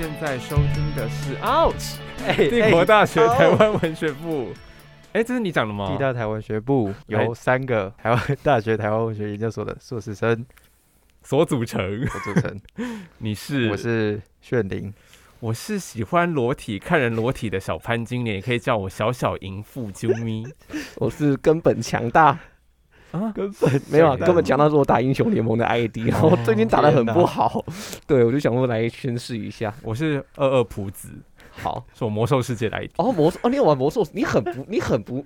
现在收听的是 Ouch 哎帝国大学哎台湾文学部。哎，这是你讲的吗地？大台湾学部哎由三个台湾大学台湾文学研究所的硕士生所组成。所组成。你是？我是炫灵，我是喜欢裸体、看人裸体的小潘金莲，也可以叫我小小淫妇啾咪。我是根本强大啊，根本没有啊，根本讲到是我打英雄联盟的 ID，然后最近打的很不好，对我就想说来宣示一下。我是二二普子，好，是我魔兽世界的 ID。哦，魔兽，哦，你有玩魔兽，你很不，你很不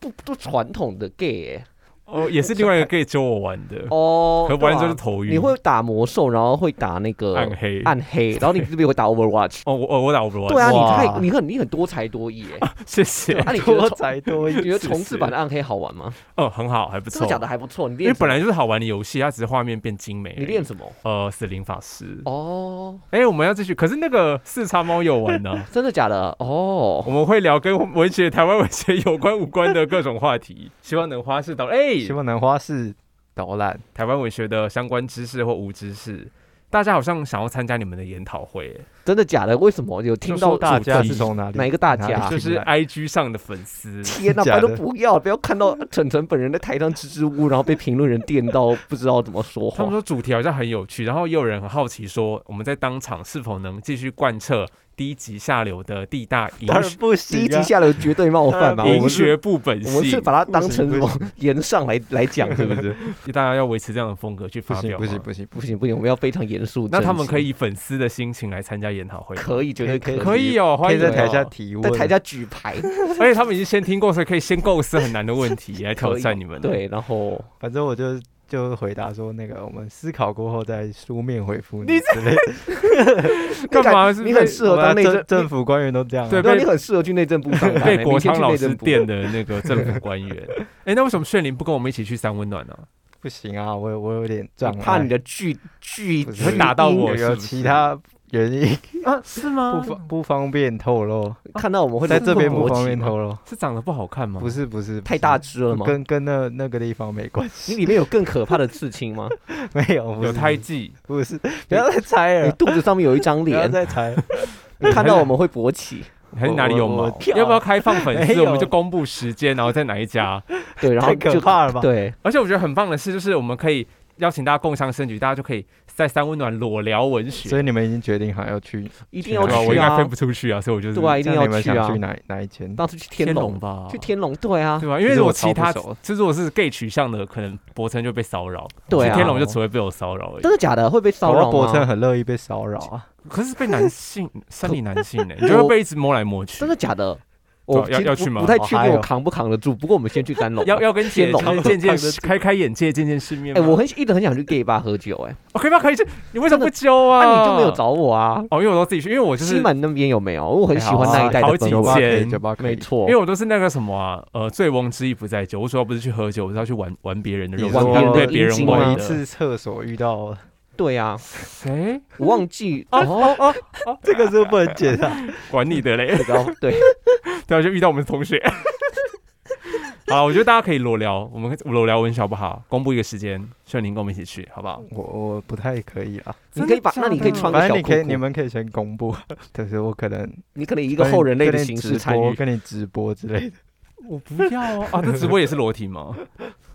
不不传统的 gay 耶、哦，也是另外一个可以揪我玩的，哦，可不然就是头晕。你会打魔兽，然后会打那个暗黑？暗黑，然后你是不是会打 Overwatch？哦，我哦我打 Overwatch。对啊，你太你很你很多才多艺耶、谢谢。啊，你多才多艺。你觉得重置版的暗黑好玩吗？哦，很好，还不错。真的假的？还不错。你因为本来就是好玩的游戏，它只是画面变精美。你练什么？呃死灵法师。哦，哎、我们要继续，可是那个四叉猫有玩呢、真的假的？哦，我们会聊跟文学、台湾文学有关无关的各种话题，希望能花式到哎、希望南花是导览。台湾文学的相关知识或无知识。大家好像想要参加你们的研讨会、哎真的假的？为什么有听到大家是从哪里？哪一个大家就是 IG 上的粉丝。天哪，假的拜托不要，不要看到 晨晨本人在台上支支吾吾，然后被评论人电到不知道怎么说话。他们说主题好像很有趣，然后也有人很好奇说，我们在当场是否能继续贯彻低级下流的地大淫当然不行、啊。第一集下流绝对冒犯嘛，我们，学不本性我们是，把它当成什么言上来来讲，是不是？大家要维持这样的风格去发表不行不行不行不行，我们要非常严肃。那他们可以粉丝的心情来参加研讨会，可以，绝对可以以，可以哦，可欢迎在台下提问，在台下举牌，而且他们已经先听过，所以可以先构思很难的问题来挑战你们。，对，然后反正我就就回答说那个我们思考过后再书面回复你之类的。干嘛你很适合当内政政，府官员都这样啊。对你很适合去内政部上班，被国昌老师去内政部电的那个政府官员。哎，那为什么炫灵不跟我们一起去三温暖呢？不行啊，我我有点障碍，怕你的巨巨会打到我有其他原因啊，是吗不？方不方便透露，看到我们会在这边不方便透露。是长得不好看吗？不是不是，太大只了吗？跟跟那那个地方没关系你，里面有更可怕的刺青吗？没有有胎记，不是，不要再猜了，你肚子上面有一张不要脸，再猜，你看到我们会勃起，还是哪里有毛我我？要不要开放粉丝？我们就公布时间，然后在哪一家？对，然后太可就怕了吧？对，而且我觉得很棒的是，就是我们可以邀请大家共襄盛举，大家就可以在三温暖裸聊文学。所以你们已经决定好要去，一定要去啊？我应该飞！不出去啊，所以我就是对啊，一定要去啊想去！哪哪一间？当时去天龙，吧，去天龙，对啊，对吧？因为我如果其他就是如果是 gay 取向的，可能博成就被骚扰，对啊去天龙就只会被我骚扰而已真。的假的？会被骚扰博称吗？很乐意被骚扰啊，可是被男性生理男性呢，你就会被一直摸来摸去真。的假的？我要要去吗不不太确定我扛不扛得住。不过我们先去三龙。要要跟姐天龙就是见见开开眼界，见见世面哎，我很一直很想去 gay 吧喝酒，哎，哦，可以吧？可以去。你为什么不揪那啊？你就没有找我啊？哦，因为我都自己去，因为我就是西门那边有没有？我很喜欢那一带好几间酒吧没，错因为，我都是那个什么啊，呃，醉翁之意不在酒。我主要不是去喝酒，我是要去玩玩别人的肉体，你说玩别人的被别人阴茎吗玩的。我一次厕所遇到，对啊，谁？我忘记哦哦，哦哦，这个是不能剪的？管你的嘞！这个对，对啊，就遇到我们同学。好，我觉得大家可以裸聊，我们裸聊文学好不好？公布一个时间，炫宁跟我们一起去，好不好？我我不太可以啊，你可以把，那你可以穿个小裤反正你可以，你，们可以先公布，但是我可能你可能以一个后人类的形式参与。跟你直播之类的。我不要啊！啊，这直播也是裸体吗？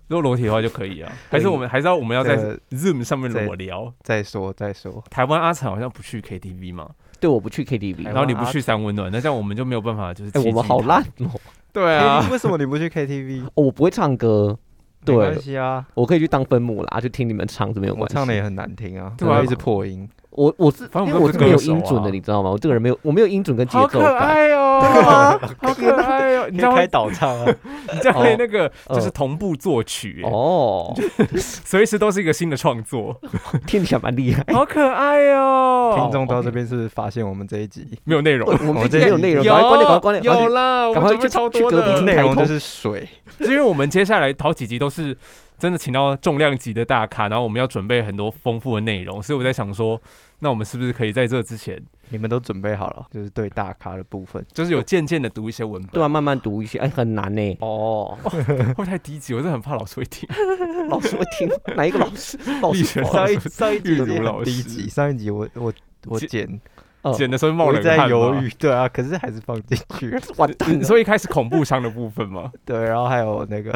如果裸体的话就可以啊，还是我们还是要我们要在这个 Zoom 上面裸聊？再说再说，台湾阿成好像不去 KTV 嘛，对，我不去 KTV，然后你不去三温暖，那这样我们就没有办法就是哎，我们好烂。哦，对啊。为什么你不去 KTV？哦我不会唱歌，没关对，系啊，我可以去当分母啦，就听你们唱，这没有我关系。唱的也很难听啊，对啊。我一直破音。我我是反正因我是为我是没有音准的，啊你知道吗？我这个人没有，我没有音准跟节好可奏感。爱哦，真的吗？好可爱哦！你这样会，导唱啊？你这样会那个哦就是同步作曲，哎哦，随时都是一个新的创作，听起来蛮厉害。好可爱哦！听众到这边是发现我们这一集没有内容，我们这这没有内容，赶快关掉，赶快关掉，赶快去有啦，我赶快去去隔壁内容就是水？是因为我们接下来好几集都是真的请到重量级的大咖，然后我们要准备很多丰富的内容，所以我在想说，那我们是不是可以在这之前，你们都准备好了？就是对大咖的部分。就是有渐渐的读一些文本，对啊，慢慢读一些，哎，很难呢。哦，会不会太低级？我真的很怕老师会听。老师会听 哪一个老师？老力师上一上一集玉茹也很老师低级，上一集我我我其剪嗯剪的时候冒我一直在冷汗吗。犹豫，对啊，可是还是放进去了。完蛋了，你说一开始恐怖伤的部分吗？对，然后还有那个，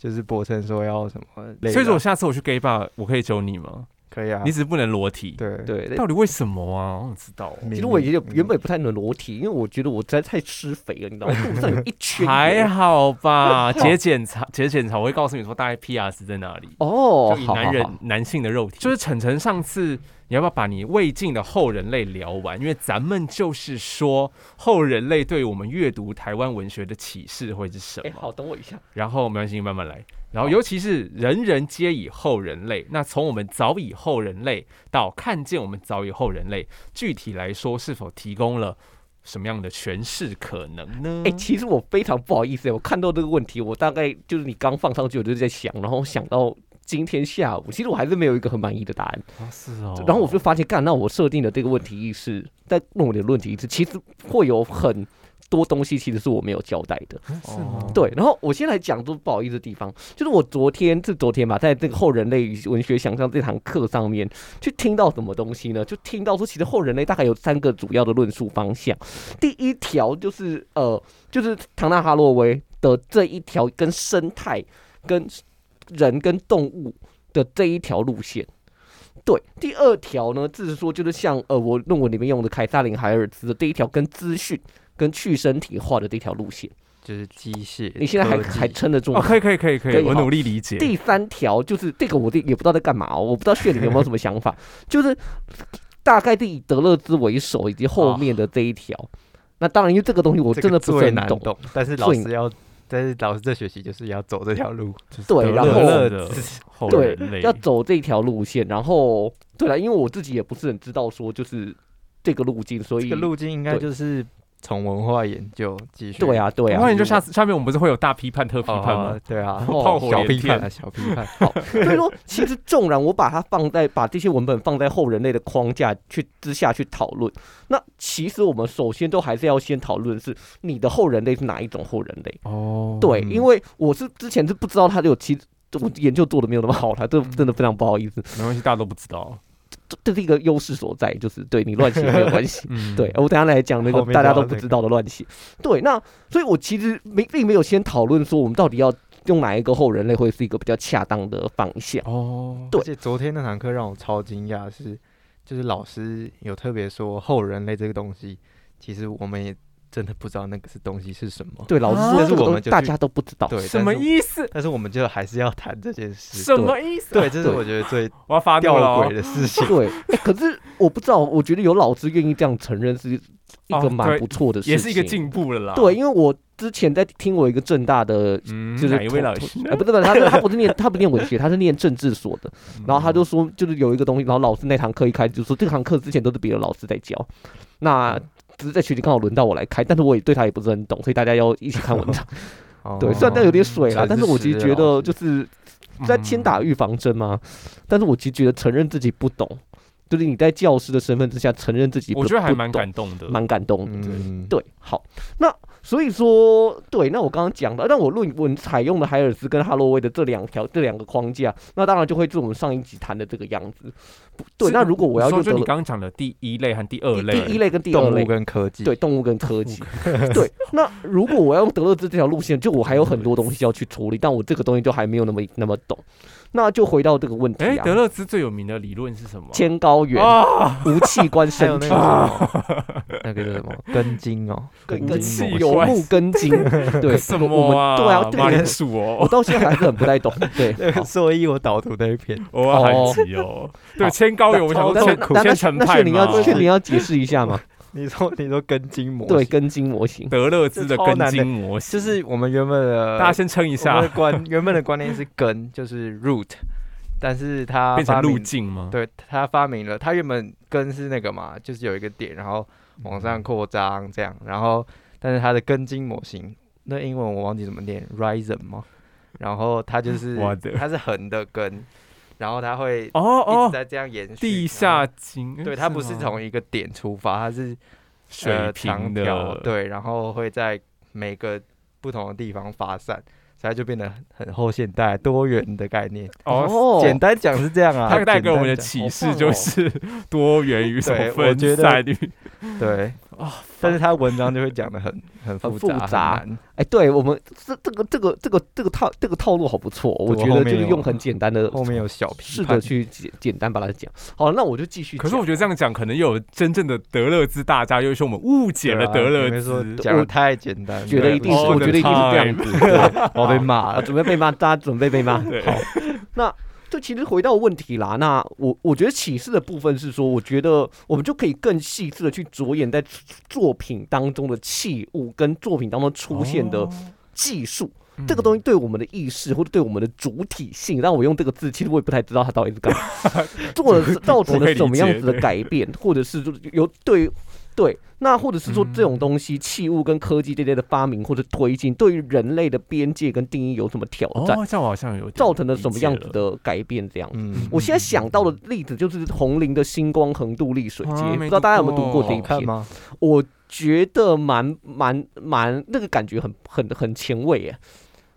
就是博成说要什么所以说我下次我去 gay bar，我可以揪你吗？可以啊你，只是不能裸体。，对，对。到底为什么啊？我想知道哦。其实我也有原本也不太能裸体，因为我觉得我实在太吃肥了，你知道吗？肚上有一圈 还好吧，节检查，节检查我会告诉你说大概 PR 是在哪里。哦，就以男人好好好男性的肉体，就是晨晨上次你要不要把你未尽的后人类聊完？因为咱们就是说后人类对我们阅读台湾文学的启示会是什哎，么？好，等我一下。然后没关系，慢慢来。然后尤其是人人皆以后人类，那从我们早已后人类到看见我们早已后人类，具体来说是否提供了什么样的诠释可能呢？哎、其实我非常不好意思，我看到这个问题，我大概就是你刚放上去，我就在想，然后想到今天下午，其实我还是没有一个很满意的答案。啊是哦然后我就发现，干，那我设定的这个问题意识，在问我的论题意识，其实会有很多东西其实是我没有交代的。是吗？对，然后我先来讲都不好意思的地方，就是我昨天是昨天吧，在这个后人类文学想象这堂课上面，去听到什么东西呢？就听到说，其实后人类大概有三个主要的论述方向。第一条就是呃，就是唐纳哈洛威的这一条跟生态、跟人跟动物的这一条路线。对，第二条呢，就是说，就是像呃，我论文里面用的凯撒琳海尔兹的这一条跟资讯、跟去身体化的这条路线。就是机械。你现在还还撑得住哦，吗？可以可以可以可以，我努力理解。第三条就是这个，我这也不知道在干嘛哦，我不知道炫里面有没有什么想法，就是大概是以德勒兹为首，以及后面的这一条。那当然，因为这个东西我真的不是很懂，难懂，但是老最师要，但是老师这学期就是要走这条路。对，然后勒的后对要走这条路线，然后对了，因为我自己也不是很知道说就是这个路径，所以这个路径应该就是从文化研究继续。对啊对啊文化研究下次下面我们不是会有大批判特批哦，判吗？对啊，哦炮火小批判啊，小批判。好，所以说其实纵然我把它放在把这些文本放在后人类的框架去之下去讨论，那其实我们首先都还是要先讨论是你的后人类是哪一种后人类。哦对，嗯因为我是之前是不知道他有其我研究做的没有那么好他，这真的非常不好意思，没关系，大家都不知道。这这是一个优势所在，就是对你乱写没有关系。嗯，对，我等下来讲那个大家都不知道的乱写。对，那所以我其实没并没有先讨论说我们到底要用哪一个后人类会是一个比较恰当的方向。哦，对而且昨天那堂课让我超惊讶，是就是老师有特别说后人类这个东西，其实我们也真的不知道那个是东西是什么。对，老师但是我们大家都不知道。对，什么意思？但是我们就还是要谈这件事。什么意思？对，这是我觉得最我要发怒吊了鬼。的事情。对，欸可是我不知道，我觉得有老师愿意这样承认是一哦个蛮不错的事情，也是一个进步了啦。对，，因为我之前在听我一个正大的嗯，就是哪一位老师？哎，不是不是，他他不是念他不念文学，他是念政治所的。然后他就说，就是有一个东西，然后老师那堂课一开就说，这堂课之前都是别的老师在教，那只是在群里刚好轮到我来开，但是我也对他也不是很懂，所以大家要一起看文章。对，虽然这有点水啦，哦但是我其实觉得就是在嗯先打预防针嘛。但是我其实觉得承认自己不懂，就是你在教师的身份之下承认自己不，我觉得还蛮感动的。蛮感动的。嗯，对，好，那所以说，对，那我刚刚讲的，那我论文采用的海尔斯跟哈洛威的这两条这两个框架，那当然就会是我们上一集谈的这个样子。对，那如果我要就就你刚刚讲的第一类和第二类，第一类跟第二类动物，跟科技，对动物跟科技，对。那如果我要用德勒兹这条路线，就我还有很多东西要去处理，但我这个东西就还没有那么那么懂。那就回到这个问题哎，啊，德勒兹最有名的理论是什么？天高远，啊，无器官 还有身体那个。叫什么？根茎哦，跟跟茎气关有木根茎，对，什么啊？们对啊，马铃薯哦。我哦，到现在还是很不太懂，对，那个所以我导图那一篇，哦。对，千高原，我想说那千那那千层派那炫你要嘛炫你要解释一下嘛？你说你说根筋模型，对，根筋模型，德勒兹的根这超难的茎模型，就是我们原本的大家先称一下的，观原本的观念是根，就是 root，但是它变成路径吗？对他发明了，他原本根是那个嘛，就是有一个点，然后往上扩张这样，然后但是它的根筋模型，那英文我忘记怎么念，rhizome 吗？然后它就是它是横的根，然后它会一哦直哦，在这样延续。地下井，对，它不是吗从一个点出发，它是水呃平的，对，然后会在每个不同的地方发散，所以它就变得很后现代、多元的概念。哦，简单讲是这样啊。它带给我们的启示就是 多元与什么分散率对啊，但是他文章就会讲的很很复很复杂、哎，对我们这这个这个这个这个套这个套路好不错，我觉得就是用很简单的后面有小试着去简简单把它讲。好，那我就继续。可是我觉得这样讲，可能又有真正的德勒兹大家，又说我们误解了德勒兹。讲的太简单，觉得一定是，我觉得一定是这样子。对 我被骂。准备被骂，大家准备被骂。对好，那这其实回到问题啦。那我我觉得启示的部分是说，我觉得我们就可以更细致的去着眼在作品当中的器物跟作品当中出现的哦技术。嗯这个东西对我们的意识或者对我们的主体性，让我用这个字，其实我也不太知道它到底是干嘛，做了造成了什么样子的改变，或者是就是有对对，那或者是说这种东西器物跟科技这类的发明或者推进，对于人类的边界跟定义有什么挑战，哦，这样我好像有造成了什么样子？的改变？这样。嗯，我现在想到的例子就是红林的星光横渡丽水街，啊不知道大家有没有读过这一篇？吗？我觉得蛮蛮蛮那个感觉很很很前卫耶。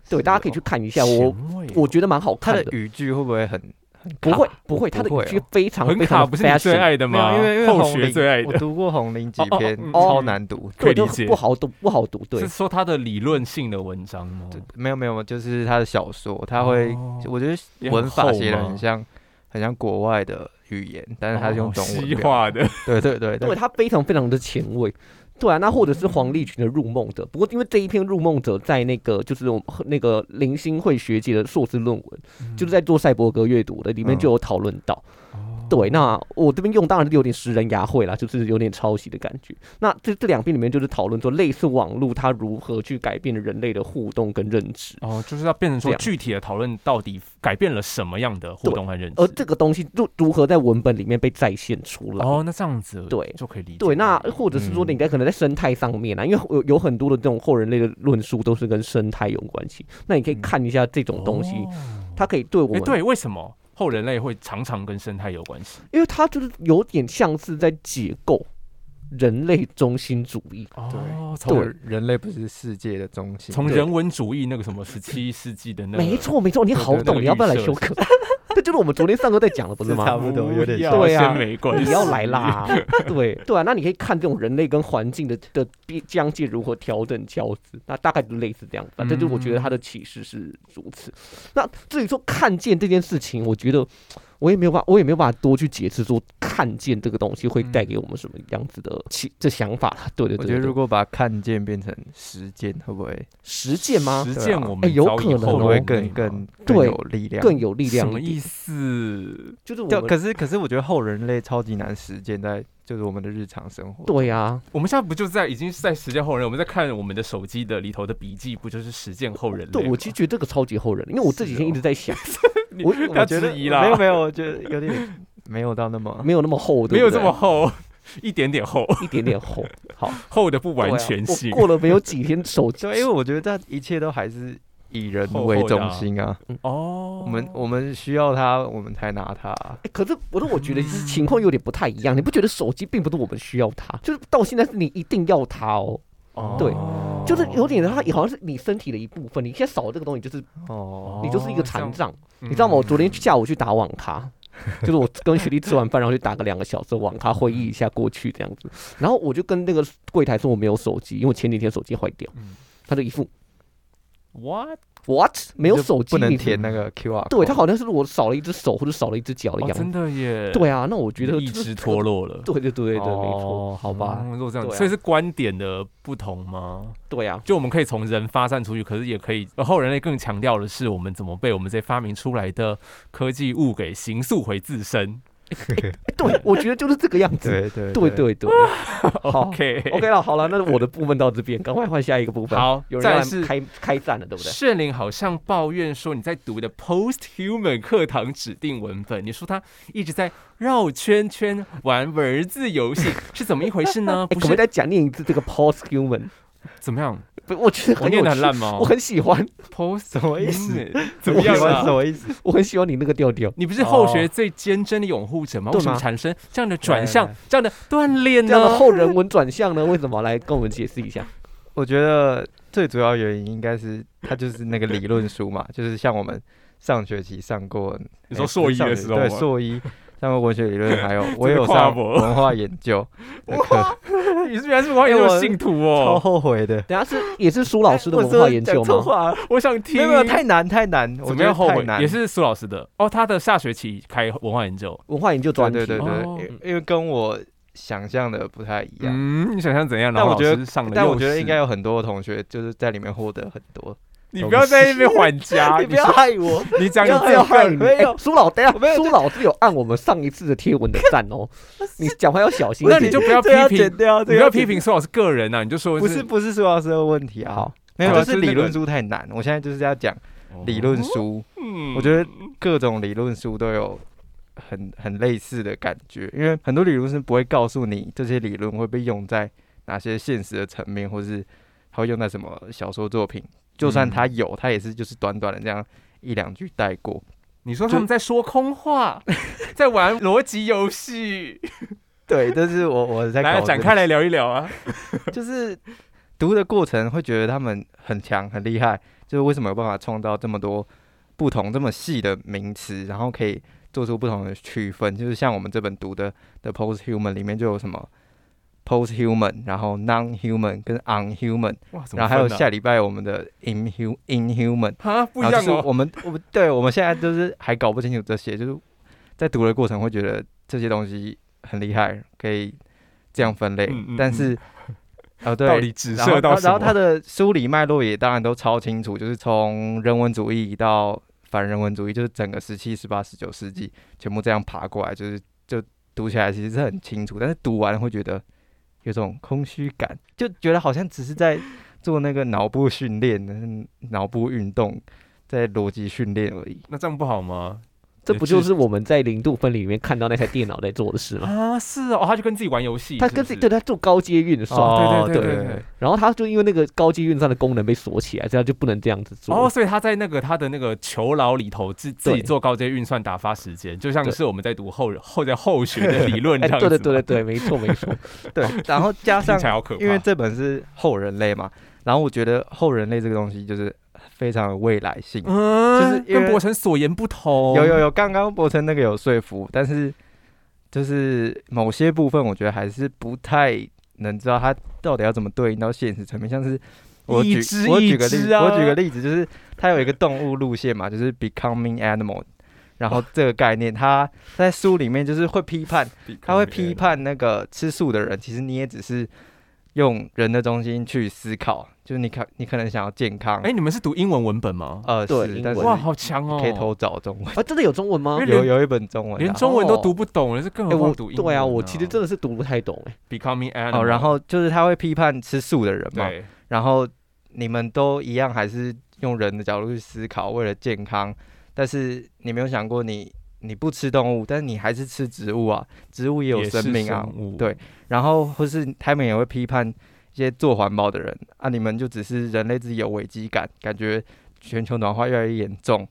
对，大家可以哦去看一下，我我觉得蛮好看的。的语句会不会很很不会不会，他的语句非常很卡，非常不是你最爱的吗？因为因为后红学最爱的，我读过红林几篇，嗯超难读。对，就可以理解不好读不好读。对是，说他的理论性的文章吗？没有没有，就是他的小说，他会哦，我觉得文法写的很像，很像国外的语言，但是他是用哦中文西化的，对对对因为，他非常非常的前卫。对啊，那或者是嗯黄立群的《入梦者》，不过因为这一篇《入梦者》在那个就是那个林星慧学姐的硕士论文，就是在做赛博格阅读的，里面就有讨论到。哦对，那我这边用当然是有点食人牙慧啦，就是有点抄袭的感觉。那这这两篇里面就是讨论说，类似网络它如何去改变了人类的互动跟认知。哦，就是要变成说具体的讨论到底改变了什么样的互动和认知。而这个东西如如何在文本里面被再现出来？哦，那这样子对就可以理解。对，那或者是说嗯你在可能在生态上面啊，因为有有很多的这种后人类的论述都是跟生态有关系，那你可以嗯看一下这种东西，哦它可以对我们，哎对，为什么后人类会常常跟生态有关系？因为它就是有点像是在解构人类中心主义。哦，从从人类不是世界的中心，对。从人文主义那个什么十七世纪的那个，没错，没错，你好懂，你要不要来修课？这就是我们昨天上课在讲的，不是吗？差不多有点对啊先没关系，你要来啦，对对啊，那你可以看这种人类跟环境的的边疆界如何调整交织，那大概就类似这样，反正就我觉得他的启示是如此。那至于说看见这件事情，我觉得我也没有办法，我也没有办法多去解释说看见这个东西会带给我们什么样子的启这想法。对对对对我觉得如果把看见变成实践，会不会实践吗？实践我们哎有可能会更更更有力量？更有力量什么意思？就就是我可是可是我觉得后人类超级难实践在就是我们的日常生活。对啊，我们现在不就在已经是在实践后人，我们在看我们的手机的里头的笔记，不就是实践后人？对我其实觉得这个超级后人，因为我这几天一直在想，你我 我觉得疑啦，没有没有，我觉得有点没有到那么没有那么厚，对不对没有这么厚，一点点厚，一点点厚。好，厚的不完全性。我过了没有几天，手机对，因为我觉得这一切都还是以人为中心啊。哦，我们我们需要它，我们才拿它啊。欸可是我说，我觉得是情况有点不太一样。你不觉得手机并不是我们需要它，就是到现在是你一定要它哦，哦对就是有点它也好像是你身体的一部分。你现在少了这个东西，就是哦，你就是一个残障。你你知道吗？我昨天下午去打网咖，就是我跟学弟吃完饭，然后去打个两个小时网咖，回忆一下过去这样子。然后我就跟那个柜台说我没有手机，因为我前几天手机坏掉。嗯他就一副 what？what 没有手机，不能填那个 QR，对他好像是我少了一只手或者少了一只脚的哦，样子。真的耶，对啊，那我觉得意这志脱落了。对对对对，没错，哦好吧哦，如果这样，啊所以是观点的不同吗？对啊，就我们可以从人发散出去，可是也可以，呃后人类更强调的是我们怎么被我们这些发明出来的科技物给形塑回自身。哎 对，我觉得就是这个样子。对对对对对，好 OK OK 了，好了，那我的部分到这边，赶快换下一个部分。好有人开开战了，对不对？炫灵好像抱怨说你在读的 Post Human 课堂指定文本，你说他一直在绕圈圈玩文字游戏，是怎么一回事呢？哎，不是可不可以再讲念一次这个 post human？怎么样？不，我觉得我很有烂吗我很喜欢，？Post 什么意思怎么样什啊？么意思？我很喜欢你那个调调。你不是后学最坚贞的拥护者吗？对为什么产生这样的转向这样的锻炼这样的呢？后人文转向呢？为什么？来跟我们解释一下。我觉得最主要原因应该是它就是那个理论书嘛，就是像我们上学期上过，哎你说硕一上学对的时候吗硕一上过文学理论，还有 我这个有上文化研究 的课，你是原来是文化研究的信徒哦超哦，后悔的。等下是也是苏老师的文化研究吗？我想听。没有没有太难太难，我怎么样后悔？难也是苏老师的哦，他的下学期开文化研究。文化研究专题，对对对因因为跟我想象的不太一样。嗯，你想象怎样？但我觉得上，但我觉得应该，有很多同学就是在里面获得很多。你不要在那边缓夹，你不要害我，你讲你不要自己害 你没有哎苏老，等苏老师有按我们上一次的贴文的赞哦，你讲话要小心一点。那你就不要批评剪掉，你不要批评苏老师个人呐，你就说不是不是苏老师的问题啊，没有，就是理论书太难。我现在就是要讲理论书，嗯我觉得各种理论书都有很很类似的感觉，因为很多理论是不会告诉你这些理论会被用在哪些现实的层面，或是它会用在什么小说作品。就算他有，他也是就是短短的这样一两句带过。你说他们在说空话，在玩逻辑游戏，对，但是我我在来展开来聊一聊啊。就是读的过程会觉得他们很强很厉害，就是为什么有办法创造这么多不同这么细的名词，然后可以做出不同的区分。就是像我们这本读的 The Post Human 里面就有什么 Post Human，然后 Non Human 跟 Unhuman，哇，然后还有下礼拜我们的 Inhu Inhuman，啊不一样哦。我们我们对我们现在就是还搞不清楚这些，就是在读的过程会觉得这些东西很厉害，可以这样分类，嗯嗯嗯但是。哦，对，到底到什然后然后他？的梳理脉络也当然都超清楚，就是从人文主义到反人文主义，就是整个十七、十八、十九世纪全部这样爬过来，就是就读起来其实是很清楚，但是读完会觉得有种空虚感，就觉得好像只是在做那个脑部训练、脑部运动，在逻辑训练而已。那这样不好吗？这不就是我们在零度分离里面看到那台电脑在做的事吗？啊，是哦，他就跟自己玩游戏，他跟自己对他做高阶运算，哦对对对对对。然后他就因为那个高阶运算的功能被锁起来，这样就不能这样子做。哦，所以他在那个他的那个囚牢里头自自己做高阶运算打发时间，就像是我们在读后后在后学的理论这 哎，样子吗。对对对对对，没错没错。对，然后加上起来好可怕。因为这本是后人类嘛，然后我觉得后人类这个东西就是非常有未来性。嗯，就是跟博成所言不同。有有有，刚刚博成那个有说服，但是就是某些部分，我觉得还是不太能知道它到底要怎么对应到现实层面。像是我举我举个例我举个例子，就是它有一个动物路线嘛，就是 becoming animal，然后这个概念，它在书里面就是会批判，他会批判那个吃素的人，其实你也只是用人的中心去思考，就是你可你可能想要健康，哎，你们是读英文文本吗？呃，对但是哇，好强哦！可以偷找中文，啊，真的有中文吗有有一本中文啊，连中文都哦读不懂了，是更何况读英文对啊，我其实真的是读不太懂哎。becoming animal。哦，然后就是他会批判吃素的人嘛，对，然后你们都一样，还是用人的角度去思考，为了健康，但是你没有想过你你不吃动物，但是你还是吃植物啊，植物也有生命啊，对，然后或是他们也会批判一些做环保的人啊，你们就只是人类自己有危机感，感觉全球暖化越来越严重，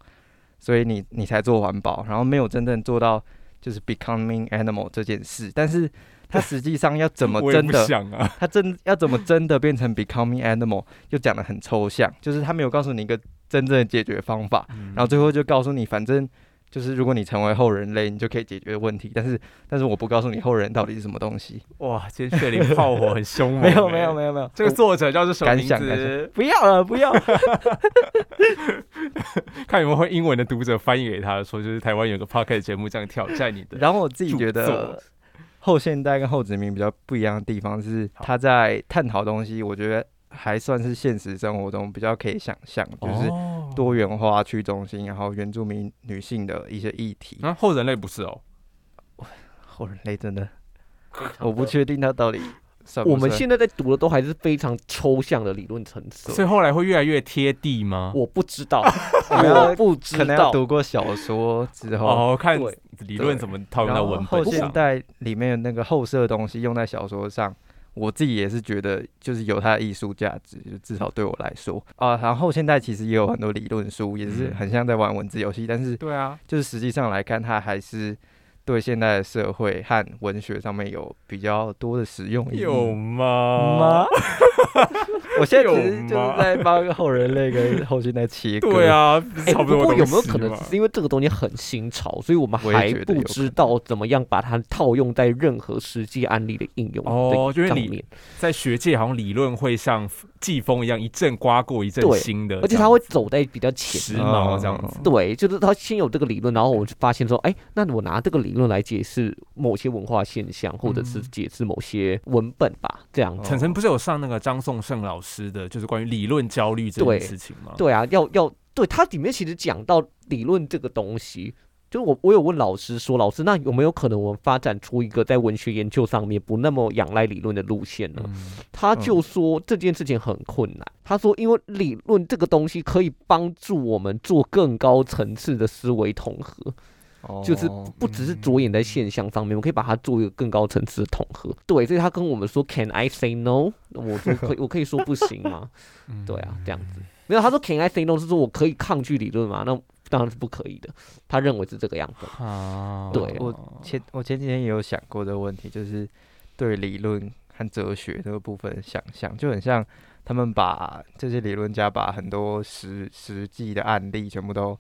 所以你你才做环保，然后没有真正做到就是 becoming animal 这件事，但是它实际上要怎么真的想啊。他真要怎么真的变成 becoming animal，就讲的很抽象，就是他没有告诉你一个真正的解决方法，然后最后就告诉你，反正就是如果你成为后人类，你就可以解决问题。但是，但是我不告诉你后人到底是什么东西。哇，今天血淋炮火很凶猛。没有，没有，有。没有，没有。这个作者叫做什么名字？不要了，不要。看有没有会英文的读者翻译给他说，就是台湾有个 p o c k e t 节目这样挑战你的。然后我自己觉得作后现代跟后殖民比较不一样的地方是，他在探讨东西，我觉得还算是现实生活中比较可以想象，就是哦多元化、去中心，然后原住民女性的一些议题。啊，后人类不是哦。后人类真的，我不确定他到底算不我们算现在在读的都还是非常抽象的理论层次，所以后来会越来越贴地吗？我不知道，我不知道可能要道。读过小说之后，哦，看理论怎么套用到文本上。现代里面的那个后设的东西用在小说上，我自己也是觉得就是有它的艺术价值，就至少对我来说啊。然后后现在其实也有很多理论书，也是嗯很像在玩文字游戏，但是对啊，就是实际上来看，它还是对现代社会和文学上面有比较多的实用意义有吗？吗？我现在其实就是在帮后人类跟后现代切割。对，啊，不是哎、差不多的不过有没有可能只是因为这个东西很新潮，所以我们还不觉得有知道怎么样把它套用在任何实际案例的应用哦就是你在学界好像理论会像季风一样，一阵刮过一阵新的而且它会走在比较前时面。髦这样子。对，就是他先有这个理论，然后我就发现说，哎，那我拿这个理论来解释某些文化现象，或者是嗯解释某些文本吧，这样子。晨晨不是有上那个张颂胜老师的，就是关于理论焦虑这件事情吗？对啊，要要对他里面其实讲到理论这个东西，就是我我有问老师说，老师那有没有可能我们发展出一个在文学研究上面不那么仰赖理论的路线呢？嗯，他就说这件事情很困难。他说，因为理论这个东西可以帮助我们做更高层次的思维统合，就是哦不只是着眼在现象上面，我可以把它做一个更高层次的统合。对，所以他跟我们说，Can I say no？我说可以，我可以说不行吗？嗯对啊，这样子没有。他说 Can I say no 是说我可以抗拒理论吗？那当然是不可以的。他认为是这个样子。啊，对我前我前几天也有想过这个问题，就是对理论和哲学这个部分想象，就很像他们把这些理论家把很多实实际的案例全部都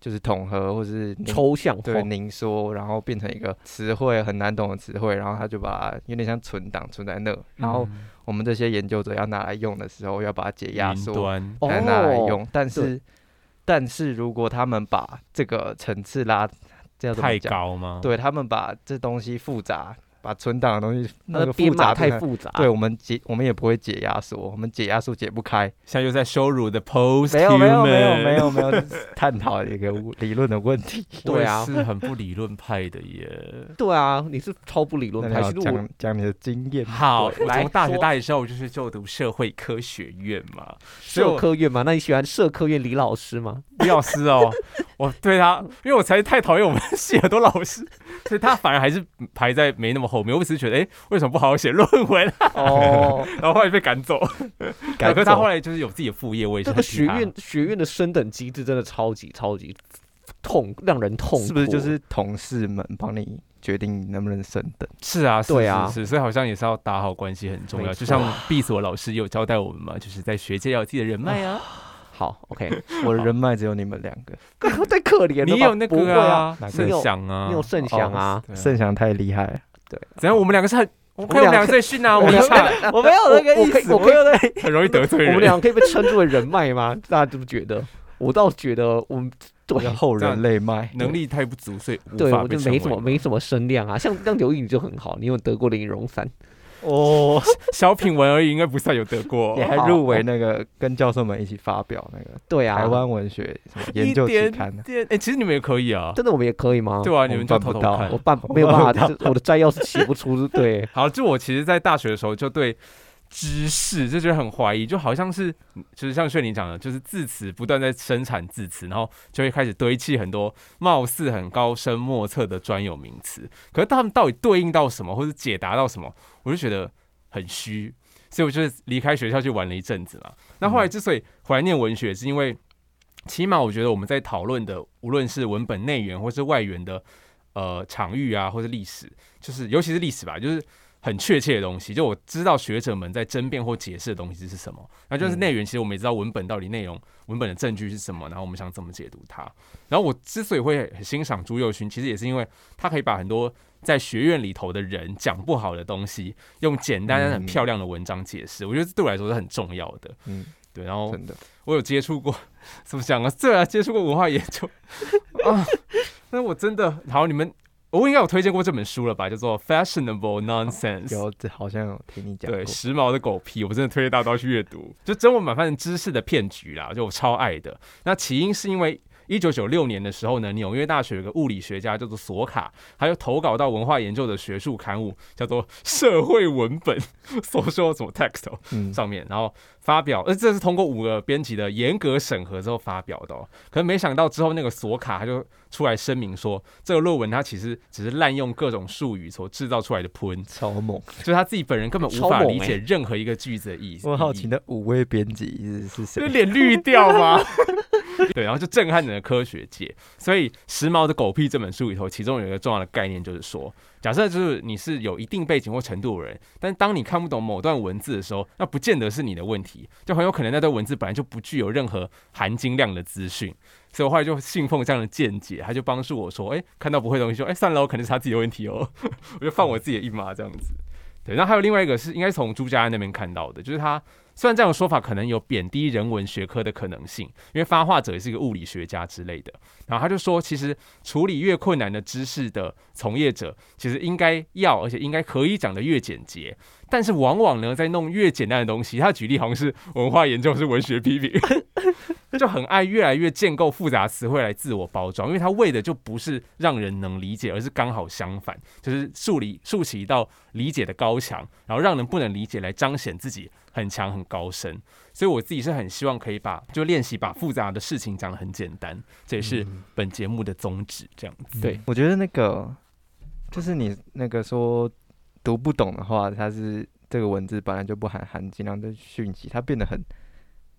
就是统合或是抽象化对，凝缩，然后变成一个词汇很难懂的词汇，然后他就把它有点像存档存在那，然后嗯我们这些研究者要拿来用的时候，要把它解压缩，才拿来用。但是，但是如果他们把这个层次拉，这要怎么太？高吗？，对他们把这东西复杂，把存档的东西那个复杂太复杂。对我们解我们也不会解压缩，我们解压缩解不开。现在又在羞辱的 post，没有没有没有没有没有，探讨一个理论的问题。对啊是很不理论派的耶。对啊，你是超不理论派。讲讲你的经验。好，来我从大学大一之后就是就读社会科学院嘛，社科院嘛，那你喜欢社科院李老师吗？李老师哦，我对他，因为我才太讨厌我们系很多老师，所以他反而还是排在没那么后面。我只是觉得，哎、为什么不好好写论文？哦，然后后来被赶走。赶可是他走后来就是有自己的副业，我也是这个很替他学院学院的升等机制真的超级超级痛，让人痛。是不是就是同事们帮你决定你能不能升等？是啊，是对啊是是，所以好像也是要打好关系很重要。就像毕所老师也有交代我们嘛，就是在学界要有自己的人脉啊。好？OK，我的人脉只有你们两个，太可怜了吧。你有那个啊？盛祥啊，你有盛祥啊盛祥太厉害了。怎样？我们两个是很，我们两两个最逊啊，我们两差个 我没有那个意思，我没有那 很容易得罪人。我们两个可以被称之为人脉吗？大家怎么觉得？我倒觉得我们对叫后人类脉，能力太不足，所以无对，我就没什么没什么声量啊。像像刘毅你就很好，你有得过林荣三，哦，小品文而已，应该不算有得过 你。还入围那个跟教授们一起发表那个对啊，台湾文学什么研究期刊哎，其实你们也可以啊。真的我们也可以吗？对啊，你们就办不到偷偷看我。办没有办法，就 是我的摘要是写不出。对，好，就我其实，在大学的时候就对知识就觉得很怀疑，就好像是就是像炫宁讲的，就是字词不断在生产字词，然后就会开始堆砌很多貌似很高深莫测的专有名词，可是他们到底对应到什么，或者解答到什么，我就觉得很虚，所以我就是离开学校去玩了一阵子嘛。那后来之所以回来念文学，是因为起码我觉得我们在讨论的，无论是文本内源或是外源的呃场域啊，或是历史，就是尤其是历史吧，就是很确切的东西。就我知道学者们在争辩或解释的东西是什么，那就是嗯内源。其实我们也知道文本到底内容、文本的证据是什么，然后我们想怎么解读它。然后我之所以会很欣赏朱佑勋，其实也是因为他可以把很多在学院里头的人讲不好的东西，用简单但很嗯漂亮的文章解释。我觉得对我来说是很重要的。嗯，对，然后真的，我有接触过，怎么讲啊？对啊，接触过文化研究 啊。那我真的好，你们我应该有推荐过这本书了吧？叫做《Fashionable Nonsense》。有这好像有听你讲过对，，时髦的狗屁，我真的推荐大家都要去阅读。就真文版翻成知识的骗局啦，就我超爱的。那起因是因为一九九六年的时候呢，纽约大学有个物理学家叫做索卡，还有投稿到文化研究的学术刊物叫做《社会文本》（social 什么 text） 上面，然后发表，呃，这是通过五个编辑的严格审核之后发表的、哦。可是没想到之后那个索卡他就出来声明说，这个论文他其实只是滥用各种术语所制造出来的喷，超猛。就是他自己本人根本无法理解任何一个句子的意思。我好奇那五位编辑是是谁？就脸绿掉吗？对，然后就震撼整个科学界。所以《时髦的狗屁》这本书里头，其中有一个重要的概念，就是说，假设就是你是有一定背景或程度的人，但当你看不懂某段文字的时候，那不见得是你的问题，就很有可能那段文字本来就不具有任何含金量的资讯。所以我后来就信奉这样的见解，他就帮助我说，哎、看到不会的东西说，哎、算了，我可能是他自己的问题哦，我就放我自己的一马这样子。对，然后还有另外一个是应该从朱家安那边看到的，就是他虽然这样的说法可能有贬低人文学科的可能性，因为发话者也是一个物理学家之类的，然后他就说，其实处理越困难的知识的从业者，其实应该要，而且应该可以讲得越简洁，但是往往呢，在弄越简单的东西，他举例好像是文化研究，是文学批评，就很爱越来越建构复杂词汇来自我包装，因为他为的就不是让人能理解，而是刚好相反，就是树立竖起一道理解的高墙，然后让人不能理解来彰显自己很强很高深。所以我自己是很希望可以把就练习把复杂的事情讲得很简单，这也是本节目的宗旨。这样子，对，我觉得那个就是你那个说读不懂的话，它是这个文字本来就不含含金量的讯息，它变得很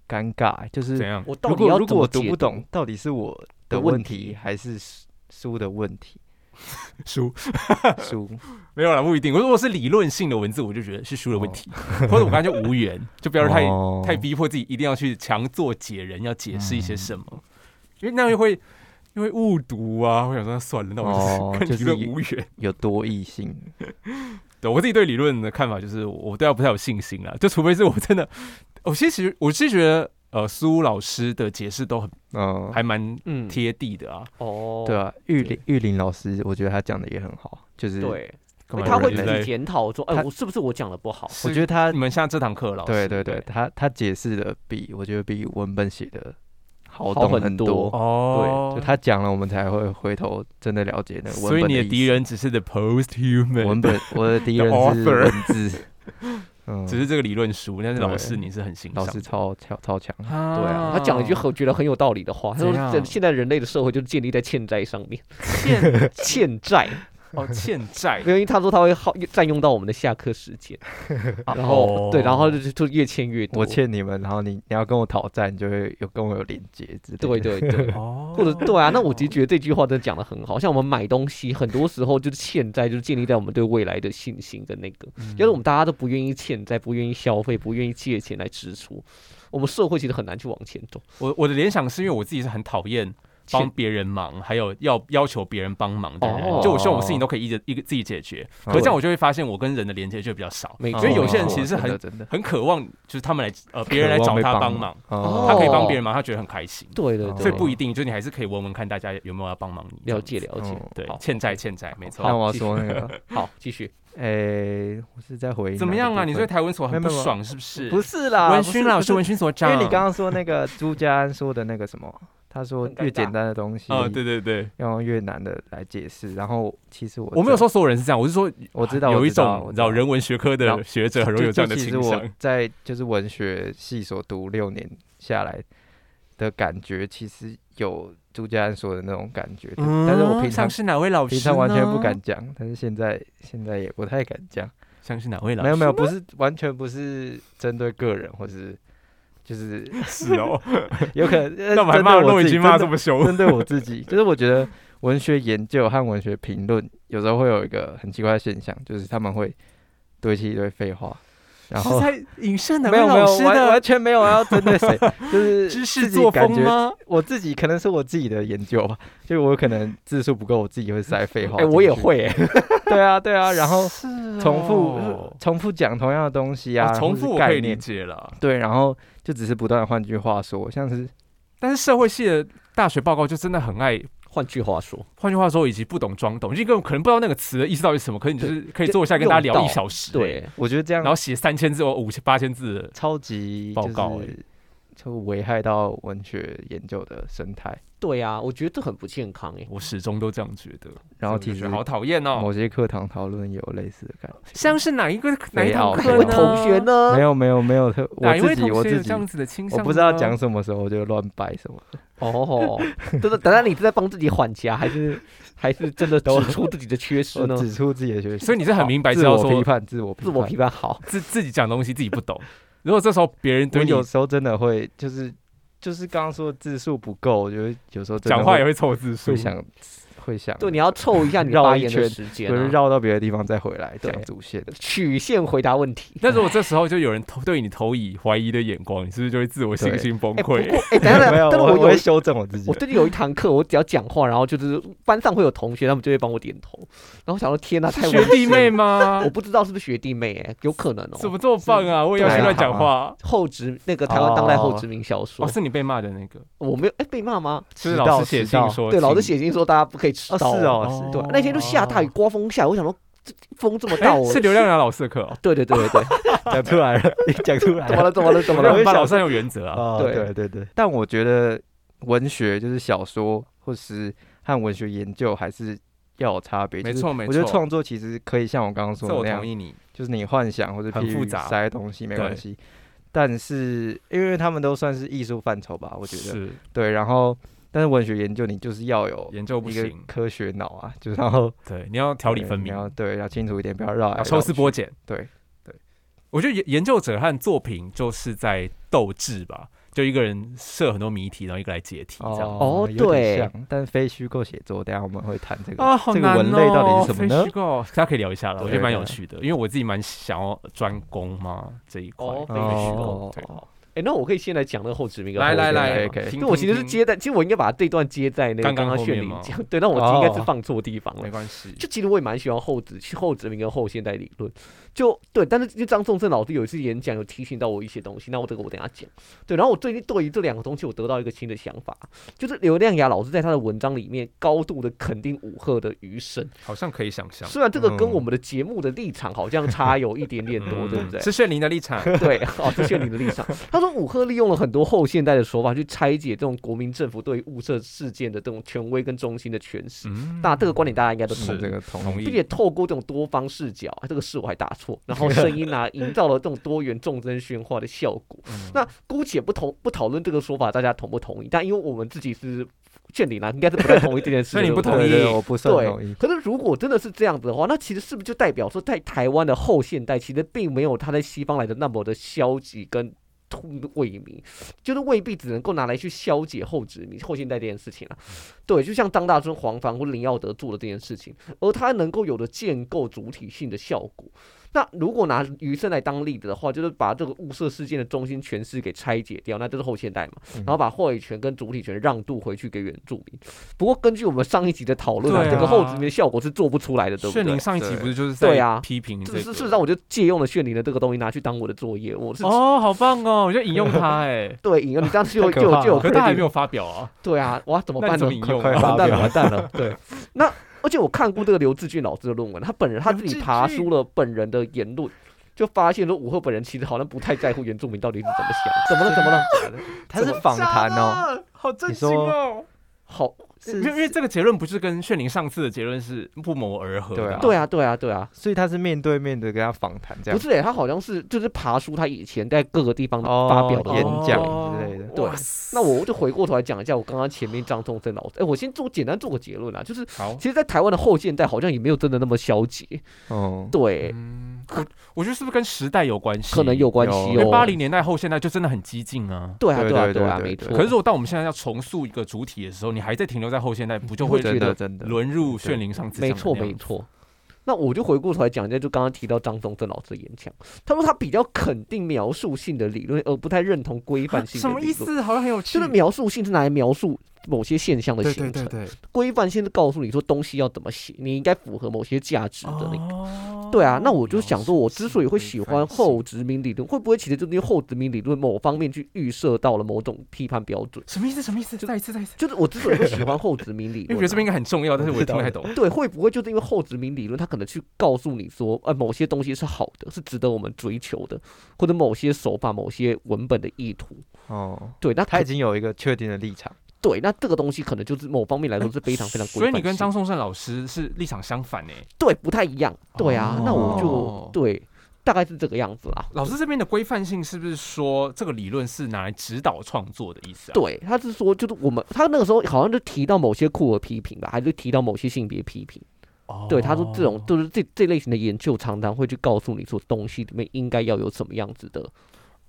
尴尬。就是怎样？我到如底要如果我读不懂，到底是我的的问题还是书的问题？书书 没有啦，不一定。我如果是理论性的文字，我就觉得是书的问题，或者我刚才就无缘，就不要太、哦太逼迫自己一定要去强做解人，要解释一些什么，因为那样又会因为误读啊。我想说算了，那我哦就是跟理论就是无缘。有多异性，对我自己对理论的看法就是，我对他不太有信心了。就除非是我真的，我其实我是觉得，呃，苏老师的解释都很嗯，还蛮嗯，贴地的啊。哦，对啊，玉林玉林老师，我觉得他讲的也很好，就是对，他会自己检讨说，哎，他我是不是我讲的不好？我觉得他你们像这堂课的老师，对对对，他他解释的比我觉得比文本写的好很很多哦，对，就他讲了，我们才会回头真的了解那个文所以你的敌人只是 the post human，文本，我的敌 人是文字，嗯，只是这个理论书，但是老师你是很欣赏老师超超超强，啊。对啊，他讲了一句很觉得很有道理的话，他说这现在人类的社会就是建立在欠债上面，欠 欠债，哦欠债因为他说他会耗占用到我们的下课时间，然后对，然后就就越欠越多，我欠你们，然后你你要跟我讨债，你就会有跟我有连接之类的。对对对。哦 或者对啊，那我其实觉得这句话真的讲的很好，像我们买东西，很多时候就是欠债，就是建立在我们对未来的信心的那个。嗯要是我们大家都不愿意欠债，不愿意消费，不愿意借钱来支出，我们社会其实很难去往前走。我我的联想是因为我自己是很讨厌帮别人忙，还有要要求别人帮忙的人，哦。就我希望我事情都可以一个一个自己解决，可是这样我就会发现我跟人的连接就比较少，没错，因为有些人其实是很真的，很渴望就是他们来呃别人来找他帮忙，哦他可以帮别人忙，他觉得很开心。哦对对对，所以不一定，就你还是可以问问看大家有没有要帮忙你。了解了解。嗯对，欠债欠债，没错。那我要说那个，好，继续。诶，我是在回应怎么样啊？你对对台文所很不爽是不是？不是啦，文勋老师，文勋所长。因为你刚刚说那个朱家安说的那个什么，他说越简单的东西，哦，对对对，要用越难的来解释。然后其实我，我没有说所有人是这样，我是说我知道有一种你知道我知道人文学科的学者很容易有这样的就其实我倾向。在就是文学系所读六年下来的感觉，其实有朱家安说的那种感觉，但是我平常像是哪位老师平常完全不敢讲，但是现在现在也不太敢讲。像是哪位老师？没有没有，不是完全不是针对个人，或是就是是哦，有可能呃那我还骂骆已经骂这么凶。针对我自己，就是我觉得文学研究和文学评论有时候会有一个很奇怪的现象，就是他们会堆砌一堆废话，然后是在影射哪没有没有位老师完完全没有要针对谁，就是知识自己作感觉风吗？我自己可能是我自己的研究吧，就我可能字数不够，我自己会塞废话。哎，我也，会，哎 对啊对啊，然后是重复、哦重复讲同样的东西啊，哦重复我可以理概念，解了，对，然后就只是不断的换句话说，像是但是社会系的大学报告就真的很爱。换句话说，换句话说，以及不懂装懂，就根本可能不知道那个词的意思到底是什么，可是你就是可以坐下跟大家聊一小时，欸对，我觉得这样然后写三千字或五千八千字的，超级报告欸就是就危害到文学研究的生态。对啊，我觉得这很不健康哎。我始终都这样觉得。然后其实好讨厌哦，某些课堂讨论有类似的感觉。像是哪一个哪一位课？同学呢？没有没有没有特，我哪一位自己我自己同学这样子的倾向？我不知道讲。什么时候我就乱掰什么。哦，真的，等下你是在帮自己缓夹，还是 还是真的指出自己的缺失呢？指出自己的缺失，所以你是很明白知自道说我批判，自我自我批。判好，自自己讲东西自己不懂，如果这时候别人我对你有时候真的会就是就是刚刚说的字数不够，我觉得有时候讲话也会凑字数会。想会想，对，你要凑一下你发言的时间、或者啊，绕到别的地方再回来对讲主线。曲线回答问题。那如果这时候就有人投对你投以怀疑的眼光，你是不是就会自我信心崩溃？哎、等一下 等一没有，下，但是我会修正我自己我。最近有一堂课，我只要讲话，然后就是班上会有同学，他们就会帮我点头，然后我想说天呐，太学弟妹吗？我？不知道是不是学弟妹、哎，有可能哦、怎么这么棒啊？我也要去乱讲话。后殖那个台湾当代后哦殖民小说，哦，是你被骂的那个，我没有哎、被骂吗？就是老师写信说，对，老师写信说大家不可以迟哦，是哦，哦是对，那天都下大雨，刮风下，我想说这风这么大，是刘亮阳老师的课哦。对对对对 对，讲出来了，你讲出来怎么了怎么了怎么了 老师很有原则啊。哦，对对对对，但我觉得文学就是小说，或是和文学研究还是要有差别。没错没错我觉得创作其实可以像我刚刚说的那样，同意你。就是你幻想或者很复杂塞东西没关系。但是因为他们都算是艺术范畴吧，我觉得是对。然后，但是文学研究你就是要有研究不一个行，科学脑啊，就是然后对，你要条理分明，你要对要清楚一点，不要绕来要抽丝剥茧。对对，我觉得研研究者和作品就是在斗智吧，就一个人设很多谜题，然后一个来解题这样。哦有点对像，但非虚构写作，等下我们会谈这个啊，好这个文类到底是什么呢非虚？构，大家可以聊一下了，我觉得对对蛮有趣的，因为我自己蛮想要专攻嘛这一块。哦，非哦虚构。对哎，那我可以先来讲那个后殖民跟来来后现代来吗可以可以听对，我其实是接在，其实我应该把这段接在那个刚刚炫灵讲，对，那我应该是哦。放错地方了。没。关系，就其实我也蛮喜欢后殖后殖民跟后现代理论，就对，但是就张仲正老师有一次演讲有提醒到我一些东西，那我这个我等下讲。对，然后我最近对于这两个东西我得到一个新的想法，就是刘亮雅老师在他的文章里面高度的肯定武赫的余生，好像可以想象。虽然这个跟嗯我们的节目的立场好像差有一点点多，嗯 对不对？是炫灵的立场，对，哦，是炫灵的立场。他说武赫利用了很多后现代的手法去拆解这种国民政府对于雾社事件的这种权威跟中心的诠释。嗯那这个观点大家应该都是同意。这个同意并且透过这种多方视角，啊这个是我还打错，然后声音啊，营造了这种多元众生喧哗的效果。嗯那姑且不同不讨论这个说法，大家同不同意？但因为我们自己是劝你啦，应该是不太同意这件事。所以你不同意对对，我不是很对同意。可是如果真的是这样子的话，那其实是不是就代表说，在台湾的后现代，其实并没有他在西方来的那么的消极跟突萎靡，就是未必只能够拿来去消解后殖民、后现代这件事情啊。对，就像张大春、黄凡或林耀德做的这件事情，而他能够有的建构主体性的效果。那如果拿余生来当例子的话，就是把这个物色事件的中心诠释给拆解掉，那就是后现代嘛。嗯然后把话语权跟主体权让渡回去给原住民。不过根据我们上一集的讨论啊，对啊这个后殖民的效果是做不出来的，对不对炫灵？上一集对不是就是在批评这是个？是事实上，我就借用了炫灵的这个东西拿去当我的作业，我是。哦，好棒哦！我就引用他 哎，对，引用你当时就 就有就有可是他还没有有发表啊，对啊，哇，怎么办呢？怎么引用完蛋了，完蛋了。对，那而且我看过这个刘志俊老师的论文，他本人他自己爬出了本人的言论，就发现说武赫本人其实好像不太在乎原住民到底是怎么想，怎么了？怎么了？他是访谈哦，哦，好震你说哦！好，是因为因为这个结论不是跟炫灵上次的结论是不谋而合的对啊对啊，对啊，对啊，所以他是面对面的跟他访谈这样。不。是诶、他好像是就是爬出他以前在各个地方哦发表的演讲。之类的。对。那我就回过头来讲一下我刚刚前面张仲正老师，哎、我先做简单做个结论啊，就是好，其实，在台湾的后现代好像也没有真的那么消极，哦，对，嗯，我我觉得是不是跟时代有关系？可能有关系有因为哦。八零年代后现代就真的很激进啊。对啊，对对啊，对对啊，没错。可是如果到我们现在要重塑一个主体的时候，你还在停留在后现代，不就会觉得的真的沦入炫灵上次没错，没错。那我就回过头来讲一下，就刚刚提到张宗正老师的演讲，他说他比较肯定描述性的理论，而不太认同规范性的什么意？思？好像很有趣。就是描述性是拿来描述某些现象的形成，对对对，规范性的告诉你说东西要怎么写，你应该符合某些价值的那个。哦对啊，那我就想说，我之所以会喜欢后殖民理论，会不会其实就是因为后殖民理论某方面去预设到了某种批判标准？什么意思？什么意思？再一次，再一次。就是我之所以会喜欢 后殖民理论、啊因为我觉得这边应，该很重要，但是我也听不太懂。对，会不会就是因为后殖民理论，它可能去告诉你说，呃，某些东西是好的，是值得我们追求的，或者某些手法、某些文本的意图。哦，对，那可他已经有一个确定的立场。对，那这个东西可能就是某方面来说是非常非常规范。所以你跟张颂胜老师是立场相反呢。对不太一样。对啊，那我哦就对，大概是这个样子啦。老师这边的规范性是不是说这个理论是拿来指导创作的意思啊？对，他是说，就是我们他那个时候好像就提到某些酷儿批评吧，还是提到某些性别批评。哦对，他说这种就是这这类型的研究，常常会去告诉你说，东西里面应该要有什么样子的。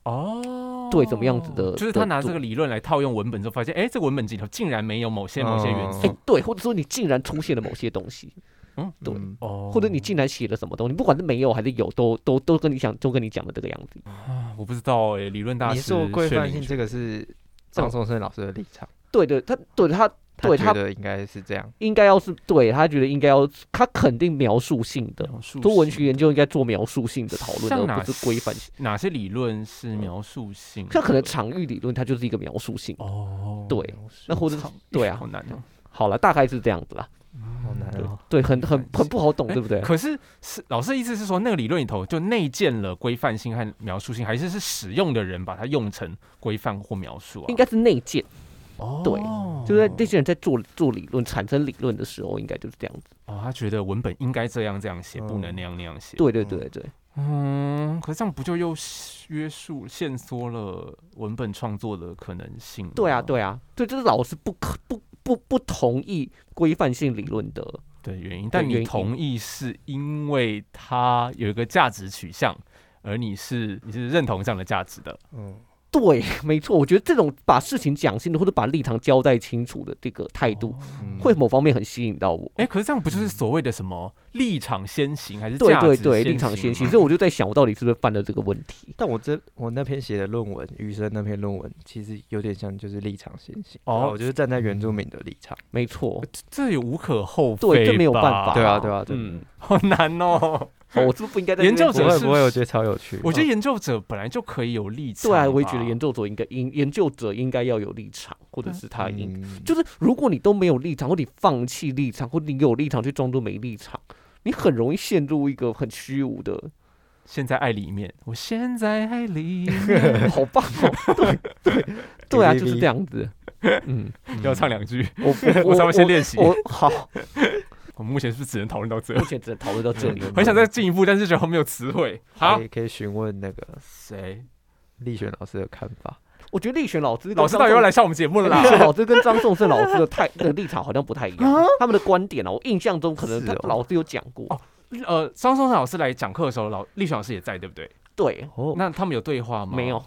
哦，对怎么样子的，就是他拿这个理论来套用文本之后，发现哎，这个文本里头竟然没有某些某些元哦素。哎、对，或者说你竟然出现了某些东西，嗯对。嗯哦。或者你竟然写了什么东西，不管是没有还是有，都都都跟你讲，都跟你讲的这个样子。啊我不知道哎，理论大师你说规薛林觉范性这个是张松生老师的立场，对对，他对他他对他觉得应该是这样。应该要是对他觉得应该要，他肯定描述性的。做文学研究应该做描述性的讨论，而不是规范性。哪些理论是描述性的？像可能场域理论，它就是一个描述性。哦，对那或者对啊好难哦。好了，大概是这样子啦。对好难哦。对，很很很不好懂，哎对不对？可是是老师的意思是说，那个理论里头就内建了规范性和描述性，还是是使用的人把它用成规范或描述啊？应该是内建，哦，对就是在那些人在做做理论、产生理论的时候，应该就是这样子。哦，他觉得文本应该这样这样写，不能嗯那样那样写。对对对对，嗯，可是这样不就又约束、限缩了文本创作的可能性？对啊对啊，对，就是老师不可不不不同意规范性理论的。对原因，但你同意是因为它有一个价值取向，而你是你是认同这样的价值的。嗯，对，没错，我觉得这种把事情讲清楚或者把立场交代清楚的这个态度，嗯会某方面很吸引到我。哎、可是这样不就是所谓的什么立场先行，还是对对对，立场先行，所以我就在想，我到底是不是犯了这个问题？但我这我那篇写的论文，余生那篇论文，其实有点像就是立场先行。哦哦，我就是站在原住民的立场。没错，这也无可厚非，对这没有办法对啊，对啊，对。嗯，好难哦。哦我 是不是不应该在研究者是不会不会，我觉得超有趣。我觉得研究者本来就可以有立场，对啊，我也觉得研究者应该应研究者应该要有立场，或者是他应、嗯就是如果你都没有立场，或你放弃立场，或你有立场去装作没立场，你很容易陷入一个很虚无的。现在爱里面，我现在爱里面，好棒哦！对对对啊，就是这样子。嗯，要唱两句。我我稍微先练习我好，我们目前是不是只能讨论到这目？前只能讨论到这里。很想再进一步，但是觉得没有词汇。好可，以可以询问那个谁？立选老师的看法。我觉得立选老师老师到底要来上我们节目了啦？立选老师跟张颂胜老师的态的立场好像不太一样，他们的观点啊，我印象中可能老师有讲过哦。呃，张松老师来讲课的时候，老立选老师也在，对不对？对，哦，那他们有对话吗？没有。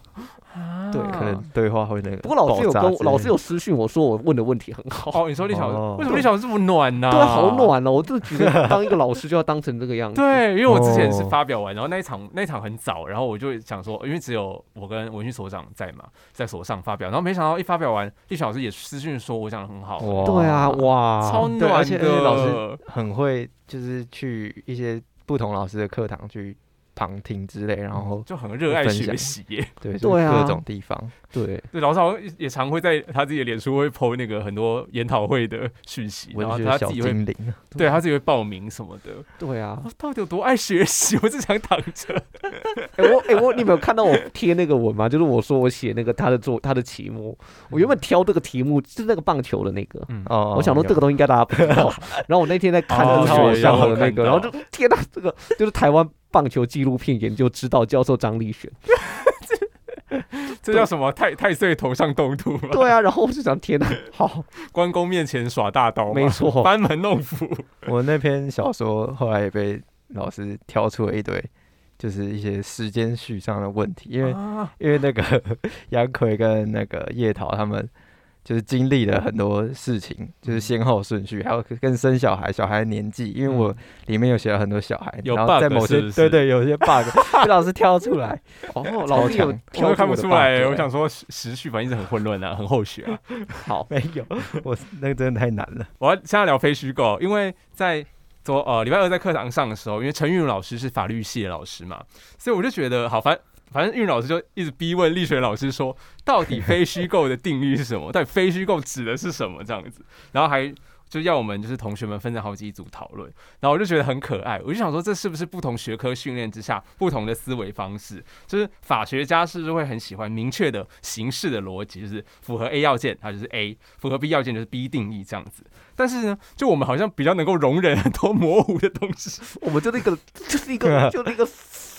啊，对，可能对话会那个。不过老师有跟老师有有私讯我说我问的问题很好，哦，你说立选老师哦为什么立选老师这么暖呢？对，好。暖哦！我就觉得当一个老师就要当成这个样子。对，因为我之前是哦发表完，然后那一场那一场很早，然后我就想说，因为只有我跟文训所长在嘛，在所上发表，然后没想到一发表完，李小老师也私讯说我讲的很好，对啊，哇，超暖对而且。老师很会，就是去一些不同老师的课堂去旁听之类，然后就很热爱学习耶。对 对啊各种地方。对，对，老师好像也常会在他自己的脸书会 PO 那个很多研讨会的讯息，然后他自己会对他自己会报名什么的。对啊。我到底有多爱学习？我只想躺着。哎、我哎、我你没有看到我贴那个文吗？就是我说我写那个他的作他的题目，我原本挑这个题目是那个棒球的那个。嗯，哦，我想说这个东西应该大家不知道，然后我那天在看哦就是学校的那个，然后就贴到，这个就是台湾棒球纪录片研究指导教授张立选，这叫什么？太太岁头上动土吗？对啊，然后我就想天哪，好，关公面前耍大刀，没错班门弄斧。我那篇小说后来也被老师挑出了一堆，就是一些时间序上的问题，因为、啊因为那个 杨奎跟那个叶桃他们就是经历了很多事情，就是先后顺序，还有跟生小孩、小孩的年纪，因为我里面有写了很多小孩，有然后在 bug 某些是是对对有一些 bug 被老师挑出来，哦，老师有挑我都看不出来，我想说时时序反正一直很混乱啊，很后学啊。好，没有，我那个真的太难了。我要现在聊非虚构，因为在昨呃礼拜二在课堂上的时候，因为陈韵如老师是法律系的老师嘛，所以我就觉得好，反反正韵如老师就一直逼问力学老师说，到底非虚构的定义是什么？到底非虚构指的是什么？这样子，然后还就要我们就是同学们分成好几组讨论，然后我就觉得很可爱，我就想说这是不是不同学科训练之下不同的思维方式？就是法学家是不是会很喜欢明确的形式的逻辑，就是符合 A 要件，它就是 A；符合 B 要件就是 B 定义这样子。但是呢，就我们好像比较能够容忍很多模糊的东西，我们就那个就是一个 就那个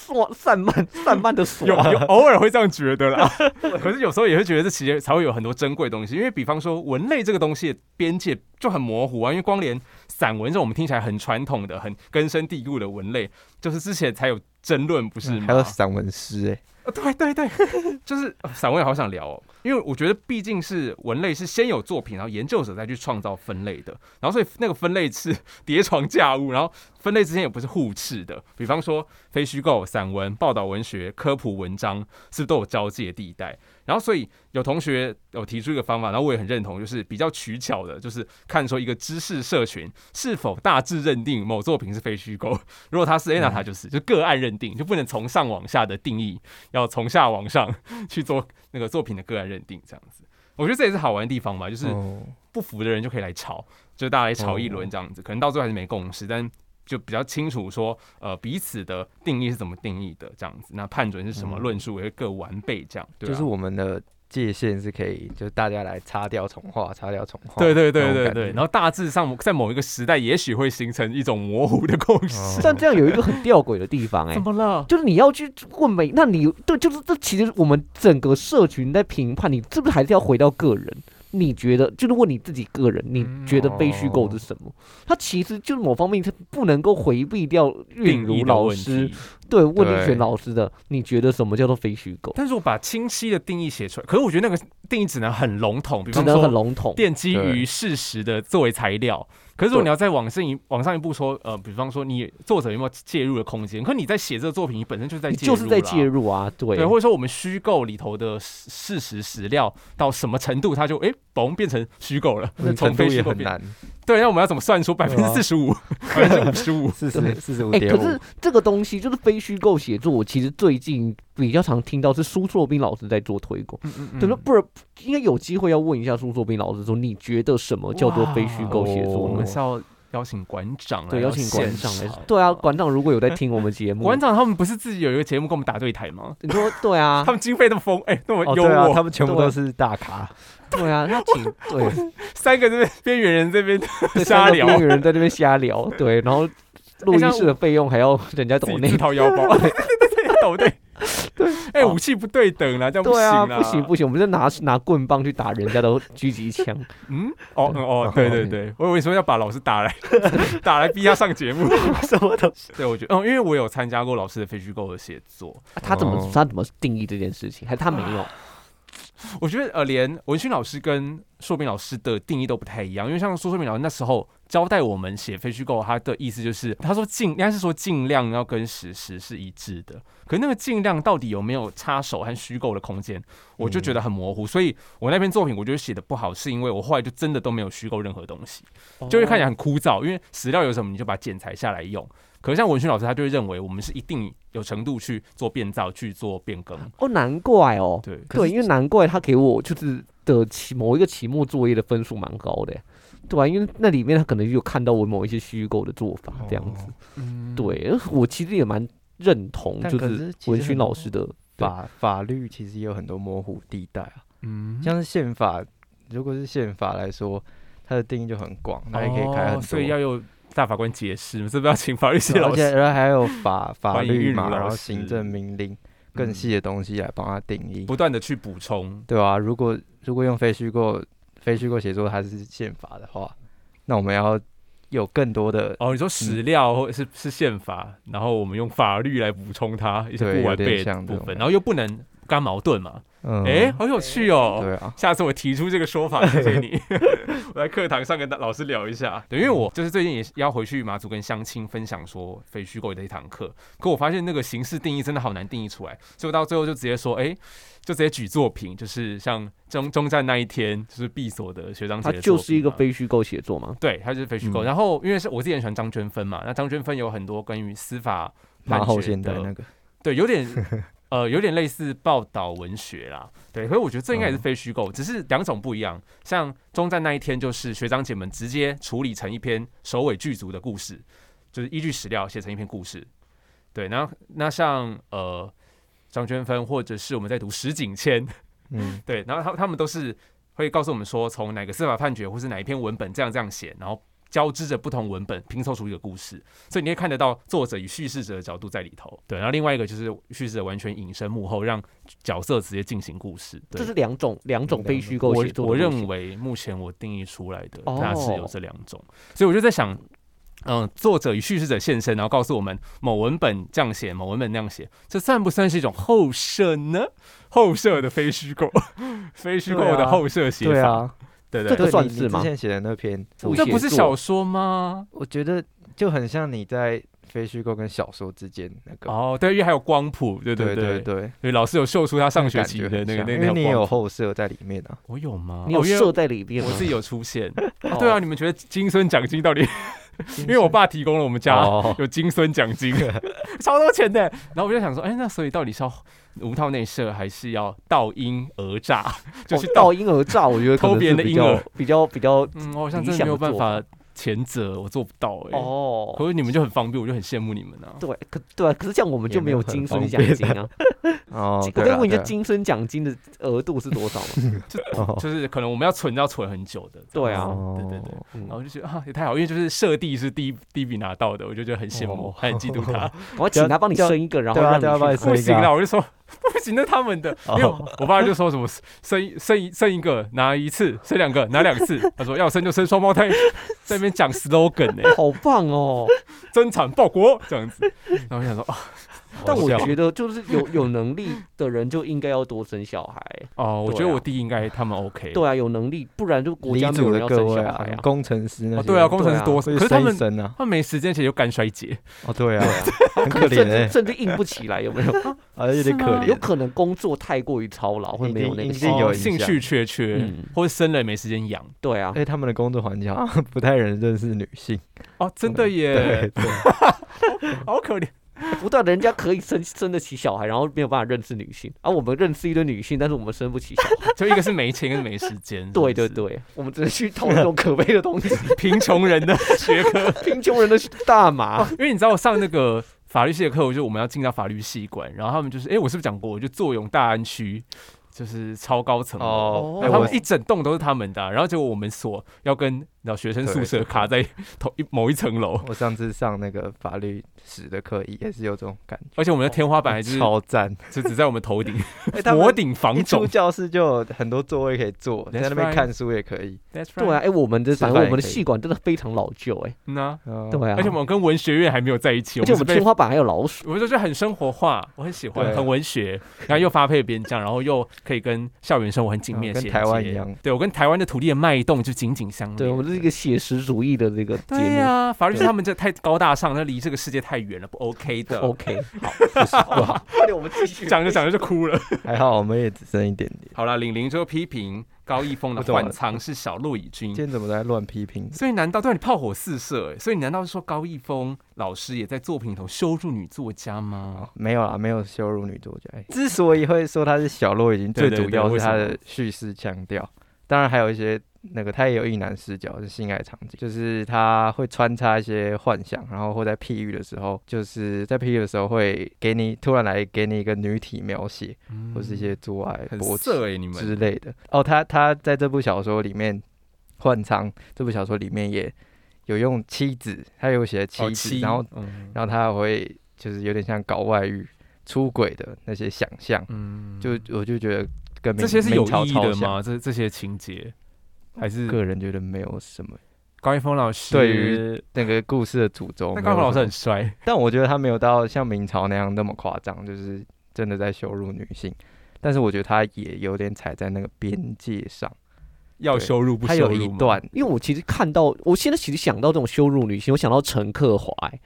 散散漫 散漫的说有有偶尔会这样觉得啦。可是有时候也会觉得这其实才会有很多珍贵的东西，因为比方说文类这个东西的边界就很模糊啊，因为光连散文这种我们听起来很传统的、很根深蒂固的文类，就是之前才有争论，不是吗？还有散文诗哎，啊，对对对，就是呃散文也好想聊哦，因为我觉得毕竟是文类是先有作品，然后研究者再去创造分类的，然后所以那个分类是 叠床架屋，然后分类之间也不是互斥的。比方说非虚构、散文、报道文学、科普文章，是不是都有交界地带？然后所以有同学有提出一个方法，然后我也很认同，就是比较取巧的，就是看说一个知识社群是否大致认定某作品是非虚构，如果它是，哎，那它就是就个案认定，就不能从上往下的定义，要从下往上去做那个作品的个案认定，这样子。我觉得这也是好玩的地方吧，就是哦。不服的人就可以来吵，就大家来吵一轮这样子，可能到最后还是没共识，但就比较清楚说，呃，彼此的定义是怎么定义的这样子，那判准是什么，嗯论述也会各完备这样，就是我们的界限是可以，就是大家来擦掉重画，擦掉重画。对对对对对，然后大致上在某一个时代，也许会形成一种模糊的共识。哦 但这样有一个很吊诡的地方、哎，怎么了？就是你要去问每，那你对，就是这其实我们整个社群在评判，你是不是还是要回到个人？你觉得，就是问你自己个人，你觉得被虚构是什么？他其实就是某方面他不能够回避掉韵如老师题，对问力对全老师的，你觉得什么叫做非虚构？但是我把清晰的定义写出来，可是我觉得那个定义只能很笼统，比只能很笼统。奠基于事实的作为材料。可是如果你要再往上一往上一步说，呃，比方说你作者有没有介入的空间？可你在写这个作品，你本身就是在介入啦，就是在介入啊，对对，或者说我们虚构里头的事事实史料到什么程度，它就哎嘣变成虚构了，那 从程度非虚构变。对，那我们要怎么算出百分之四十五、百分之五十五？四十四十五哎、点五可是。这个东西就是非虚构写作，我其实最近比较常听到是苏硕斌老师在做推广。嗯嗯嗯对，那不然应该有机会要问一下苏硕斌老师说，你觉得什么叫做非虚构写作我们？是要邀请馆长来对，邀请馆现长来场。对啊，馆长如果有在听我们节目，馆长他们不是自己有一个节目跟我们打对台吗？你说对啊 他，们经费那么丰，哎、那么哦，幽对啊，默，他们全部都是大咖，对啊，他请对。三个这边边缘人这边 瞎聊，边缘人在那边瞎聊，对，然后录音室的费用还要人家抖内。自己，掏腰包，对。对对，抖对，对，哎，武器不对等啦，这样不对啊，行不行不行，我们就拿拿棍棒去打人家的狙击枪，嗯，哦嗯哦，对对对，我以为说要把老师打来，打来逼他上节目。什么东西？对，我觉得，嗯，因为我有参加过老师的非虚构的写作，啊他怎么哦。他怎么定义这件事情？还是他没有？我觉得呃，连文勋老师跟硕斌老师的定义都不太一样，因为像苏硕斌老师那时候交代我们写非虚构，他的意思就是他说尽应该是说尽量要跟史实是一致的，可那个尽量到底有没有插手和虚构的空间，我就觉得很模糊，所以我那篇作品我觉得写的不好，是因为我后来就真的都没有虚构任何东西，就会看起来很枯燥，因为史料有什么你就把它剪裁下来用。可是像文轩老师，他就会认为我们是一定有程度去做变造、去做变更。哦，难怪哦，对，对，因为难怪他给我就是的期某一个期末作业的分数蛮高的，对吧、因为那里面他可能有看到我某一些虚构的做法这样子，哦嗯，对我其实也蛮认同，就是文勋老师的法法律其实也有很多模糊地带啊，嗯，像是宪法，如果是宪法来说，它的定义就很广，那也可以开很哦多。所以要有大法官解释，是不是要请法律系老师而且？然后还有法 法律嘛，然后行政命令更嗯细的东西来帮他定义，不断的去补充，对吧、如果如果用非虚构非虚构写作它是宪法的话，那我们要有更多的哦，你说史料或者是是宪法，然后我们用法律来补充它一些不完备的部分，然后又不能跟它矛盾嘛？嗯，哎，好有趣哦。对啊，下次我提出这个说法，谢谢你。我在课堂上跟老师聊一下。对，因为我就是最近也要回去马祖跟相亲分享说非虚构的一堂课，可我发现那个形式定义真的好难定义出来，所以我到最后就直接说，哎、就直接举作品，就是像中中战那一天，就是闭锁的学长姐他就是一个非虚构写作嘛，对，他就是非虚构。嗯然后因为是我自己很喜欢张娟芬嘛，那张娟芬有很多关于司法判马后决的现代那个，对，有点 呃，有点类似报道文学啦。对，所以我觉得这应该也是嗯非虚构，只是两种不一样。像中战那一天，就是学长姐们直接处理成一篇首尾剧足的故事，就是依据史料写成一篇故事。对，然后那像呃张娟芬，或者是我们在读石景谦，嗯，对，然后他他们都是会告诉我们说，从哪个司法判决或是哪一篇文本这样这样写，然后交织着不同文本拼凑出一个故事，所以你可以看得到作者与叙事者的角度在里头。对，然后另外一个就是叙事者完全隐身幕后，让角色直接进行故事。对这是两种两种非虚构我写作的我认为目前我定义出来的哦大致有这两种，所以我就在想。嗯，作者与叙事者现身，然后告诉我们某文本这样写，某文本那样写，这算不算是一种后设呢？后设的非虚构，非虚构的后设写法，对啊，对对这个对你算是吗你之前写的那篇，复这不是小说吗？我觉得就很像你在非虚构跟小说之间那个。哦，对，因为还有光谱，对对对对，对，老师有秀出他上学期的那个那那条因为你也有后设在里面啊。我有吗？你有设在里面吗？我自己有出现。哦对啊，，你们觉得金孙奖金到底？因为我爸提供了我们家哦有金孙奖金，超多钱的。然后我就想说，哎，那所以到底是要无套内射，还是要盗婴讹诈？就是盗？哦盗婴儿诈，我觉得偷别人的婴儿比较比较嗯，我好像真的没有办法前者，我做不到哎。哦。可是你们就很方便，我就很羡慕你们啊。对，可对啊，可是这样我们就没有金孙方便奖金啊。哦，我可以问一下，金孙奖金的额度是多少吗？就就是可能我们要存要存很久的。对啊哦对对对嗯然后就觉得啊，也太好，因为就是设定是第一第一笔拿到的，我就觉得很羡慕，哦很嫉妒他。我请他帮你生一个，然后让你不行了，我就说 不行，那他们的，因为哦我爸就说什么生生一生一个拿一次，生两个拿两次，他说要生就生双胞胎，在那边讲 slogan 呢、好棒哦！增产报国这样子，然后我想说啊，但我觉得就是有有能力的人就应该要多生小孩。哦，我觉得我弟应该他们 OK，对啊，有能力，不然就国家没有人要生小孩啊，。工程师那些，哦对啊，工程师多，生可是他们生啊，他们没时间，而且又肝衰竭，哦对啊，很可怜 甚哎至，甚至硬不起来，有没有？啊有点可怜。有，可能工作太过于操劳，会一没有那个兴趣缺缺，嗯。或者生了也没时间养。对啊，哎，他们的工作环境好不太能认识女性，哦，真的耶，对，好可怜。不对，人家可以生生得起小孩，然后没有办法认识女性，而、我们认识一堆女性，但是我们生不起小孩。就一个是没钱，一个是没时间。对对对，我们只能去讨论这种可悲的东西，贫穷人的学科。贫穷人的大麻。因为你知道我上那个法律系的课，我就我们要进到法律系馆，然后他们就是，哎、我是不是讲过，我就坐拥大安区，就是超高层。哦，后他们一整栋都是他们的啊、然后结果我们所要跟你知道学生宿舍卡在 同一某一层楼，我上次上那个法律史的课也是有这种感觉，而且我们的天花板还是超赞，就只在我们头顶，哎他们 摩顶房一出肿。教室就有很多座位可以坐，That's 在那边看书也可以。That's 对啊哎、我们的反正我们的饭也可以系馆真的非常老旧、哎，嗯啊，哦对啊，而且我们跟文学院还没有在一起，而且我们天花板还有老鼠，我就觉得很生活化，我很喜欢，很文学，然后又发配边疆，然后又可以跟校园生活很紧密的衔接。嗯跟台湾一样对我跟台湾的土地的脉动就紧紧相连。对我们这是一个写实主义的这个节对目。呀、法律是他们这太高大上，那离这个世界太远了，不 OK 的。OK，好，不是不好，快点我们继续讲着讲着就哭了。还好我们也只剩一点点。好了，玲玲就批评高一峰的我懂了换仓是小骆以军今。天怎么在乱批评？所以难道对啊你炮火四射、欸？所以难道是说高一峰老师也在作品里头羞辱女作家吗哦？没有啊，没有羞辱女作家。哎之所以会说她是小洛，已经对对最主要是她的叙事腔调，当然还有一些那个他也有一男视角，是性爱场景，就是他会穿插一些幻想，然后或在譬喻的时候，就是在譬喻的时候会给你突然来给你一个女体描写，或是一些做爱、很勃起色哎、你们之类的。哦，他他在这部小说里面，换仓这部小说里面也有用妻子，他有写妻子，然后嗯然后他还会就是有点像搞外遇、出轨的那些想象，嗯就我就觉得跟这些是有意义的？吗？这这些情节还是个人觉得没有什么高一峰老师对于那个故事的主轴没有什么。那高一峰老师很帅，但我觉得他没有到像明朝那样那么夸张，就是真的在羞辱女性。但是我觉得他也有点踩在那个边界上。要对羞辱不他有羞辱吗一段，因为我其实看到，我现在其实想到这种羞辱女性，我想到陈克华、哎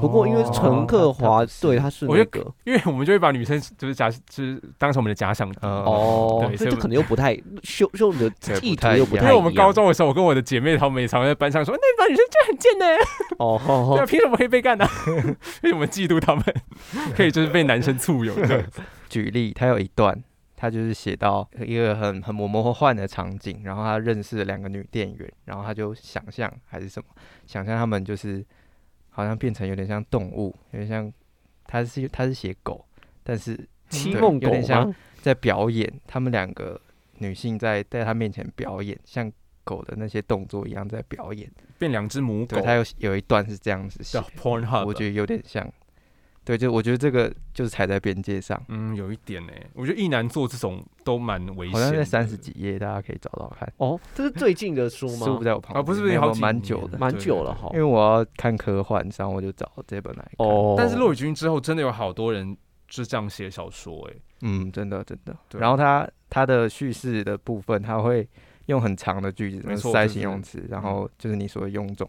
不过因为哦陈克华、对他是我觉那个因为我们就会把女生就是假就是当成我们的假想敌。呃，哦，对所以我所以这可能又不太羞羞辱的对意图又不太。因为我们高中的时候，我跟我的姐妹她们也常在班上说，那班女生就很贱呢、哦哦对啊，哦，凭什么可以被干呢、因为什么嫉妒他们，可以就是被男生簇拥。举例，他有一段，他就是写到一个很很模模糊幻的场景，然后他认识了两个女店员，然后他就想象还是什么，想象他们就是好像变成有点像动物，有点像他是他是写狗，但是对七梦狗有点像吗？在表演，他们两个女性在在他面前表演，像狗的那些动作一样在表演。变两只母狗对，他有有一段是这样子写我觉得有点像，对，就我觉得这个就是踩在边界上，嗯，有一点呢，我觉得一男做这种都蛮危险的，好像在三十几页，大家可以找到看。哦，这是最近的书书吗？在我旁边，啊，不是不是好几蛮久的，蛮久了哈。因为我要看科幻，然后我就找这本来看。哦，但是骆以军之后真的有好多人就这样写小说，哎，嗯，真的真的。对。然后他他的叙事的部分，他会用很长的句子塞形容词，然后就是你所谓臃肿，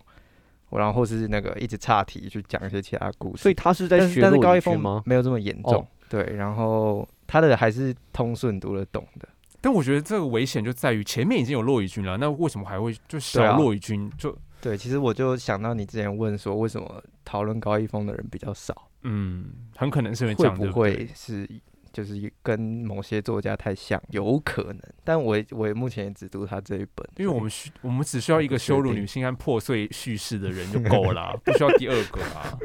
然后或是那个一直岔题去讲一些其他故事。所以他是在学骆但是高一峰吗？没有这么严重哦，对，然后他的还是通顺读得懂的。但我觉得这个危险就在于前面已经有骆以军了，那为什么还会就对小啊骆以军就对，其实我就想到你之前问说，为什么讨论高一峰的人比较少，嗯，很可能是因为这会样，对不会是就是跟某些作家太像？有可能，但我我也目前也只读他这一本，因为我们需我们只需要一个羞辱女性和破碎叙事的人就 够了啊，不需要第二个啊。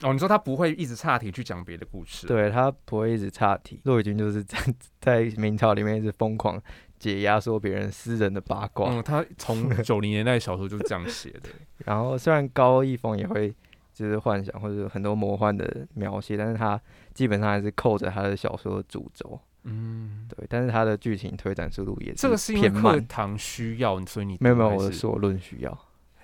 哦，你说他不会一直岔题去讲别的故事？，对他不会一直岔题。骆以军就是在在明朝里面一直疯狂解压缩别人私人的八卦，嗯，他 从九零年代小说就是这样写的。然后虽然高一峰也会就是幻想或者很多魔幻的描写，但是他基本上还是扣着他的小说的主轴。嗯，对，但是他的剧情推展速度也这个是因为课偏慢。堂需要，所以你没有没有，我的所论需要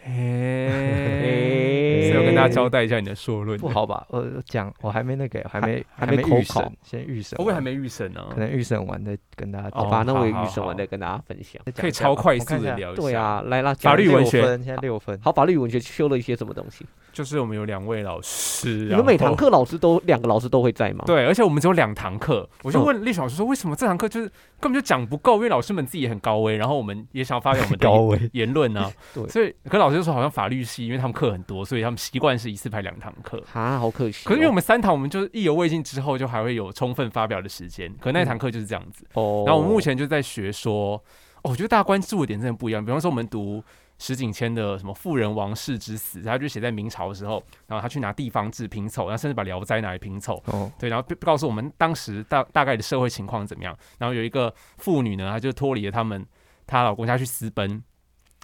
嘿，是要跟大家交代一下你的硕论，不好吧？我讲我还没那个，还没还没没预口考审，先预审完，会不会还没预审呢？可能预审完再跟大家好吧，那我预审完再跟大家分享。可以超快速的聊一下。对啊，，来啦，法律文学现在六分。好，法律文学修了一些什么东西？就是我们有两位老师，你们每堂课老师都两个老师都会在吗？，对，而且我们只有两堂课，我就嗯问历史老师说，为什么这堂课就是根本就讲不够？因为老师们自己也很高危，然后我们也想发表我们的高危，言论呢、对所以可老师就说好像法律系，因为他们课很多，所以他们习惯是一次排两堂课。啊，好可惜哦。可是因为我们三堂，我们就是意犹未尽，之后就还会有充分发表的时间。可那一堂课就是这样子。哦，然后我们目前就在学说，哦，我觉得大家关注的点真的不一样。比方说，我们读石景谦的什么《妇人王氏之死》，他就写在明朝的时候，然后他去拿地方志拼凑，然后甚至把《聊斋》拿来拼凑。哦，对，然后告诉我们当时大大概的社会情况怎么样。然后有一个妇女呢，她就脱离了他们她老公家去私奔，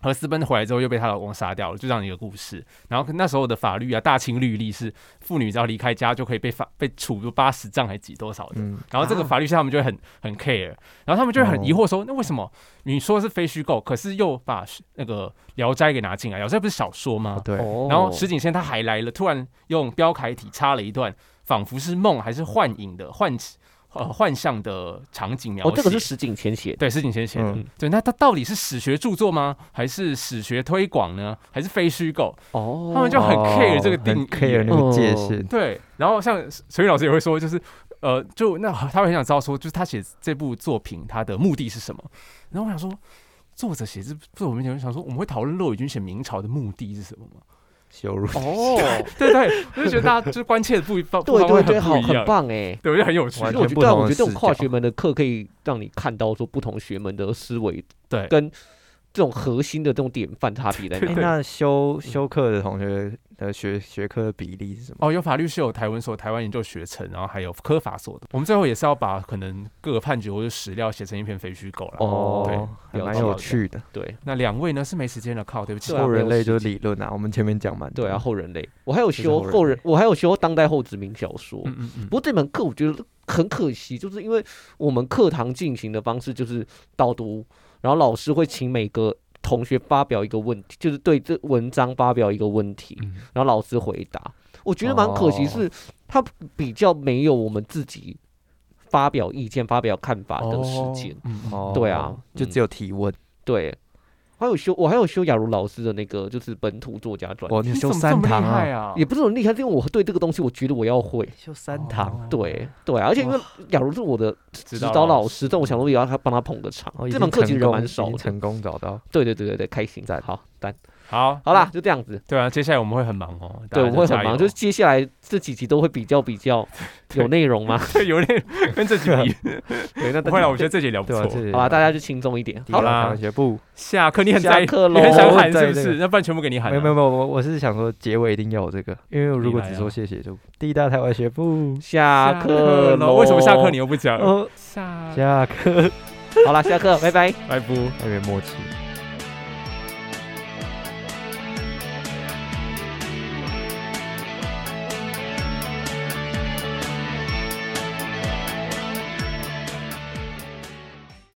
和私奔回来之后又被她老公杀掉了，就这样一个故事。然后那时候的法律啊，大清律例是妇女只要离开家就可以被罚被处八十杖还几多少的。嗯，然后这个啊法律下他们就很很 care，然后他们就很疑哦惑说，那为什么你说是非虚构，可是又把那个《聊斋》给拿进来？《聊斋》不是小说吗哦？对，哦，然后石景先他还来了，突然用标楷体插了一段，仿佛是梦还是幻影的幻呃幻象的场景描写。哦，这个是石景谦写的。对石景前写的。嗯对，那他到底是史学著作吗？还是史学推广呢？还是非虚构？哦，他们就很 care 这个哦定义很 care 那个界限。对，然后像陈宇老师也会说，就是呃，就那他会很想知道说，就是他写这部作品他的目的是什么？然后我想说，作者写这作我们前想说，我们会讨论骆以军写明朝的目的是什么吗？羞辱，哦，对对，我就觉得大家就是关切的不一方，对对对，好，很，棒哎。对，我觉得很有趣。我觉得，我觉得这种跨学门的课可以让你看到说不同学门的思维对，跟这种核心的这种典范差别在。那修修课的同学的学学科的比例是什么？哦，有法律是，有台文所、台湾研究学程，然后还有科法所的。我们最后也是要把可能各个判决或者史料写成一篇废墟狗了。哦对，还蛮有趣的。对那两位呢是没时间了，靠，对不起。后人类就是理论啊，我们前面讲蛮多对啊，，后人类，我还有修后人，我还有修当代后殖民小说。嗯嗯嗯不，过这门课我觉得很可惜，就是因为我们课堂进行的方式就是导读，然后老师会请每个同学发表一个问题，就是对这文章发表一个问题，嗯。然后老师回答。我觉得蛮可惜，哦。是他比较没有我们自己发表意见、发表看法的时间。对啊。嗯就只有提问。对，还有修我还有修雅茹老师的那个就是本土作家专哦，题，你修三堂啊？啊？也不是很厉害，是因为我对这个东西我觉得我要会。修三堂，哦对对啊，而且因为雅茹是我的指指导老师，但我想说也要他帮他捧个场。哦，这门课其实人蛮少的。成功找到。对对对对对，开心在好赞好，好啦，，就这样子。对啊，接下来我们会很忙哦。对，我会很忙，就是接下来这几集都会比较比较 有内容吗？对有点跟这集比，对，那不会了，我觉得这集聊不？错。好吧，大家就轻松一点。好啦学部下课你很下在意，课喽你很想喊是不是？对对那不然全部给你喊啊。没有没有没有，我我是想说结尾一定要有这个，因为如果只说谢谢就第一大台湾学部下课了，喽。为什么下课你又不讲？哦，下下课，好了，下课，拜拜。拜拜。有点默契。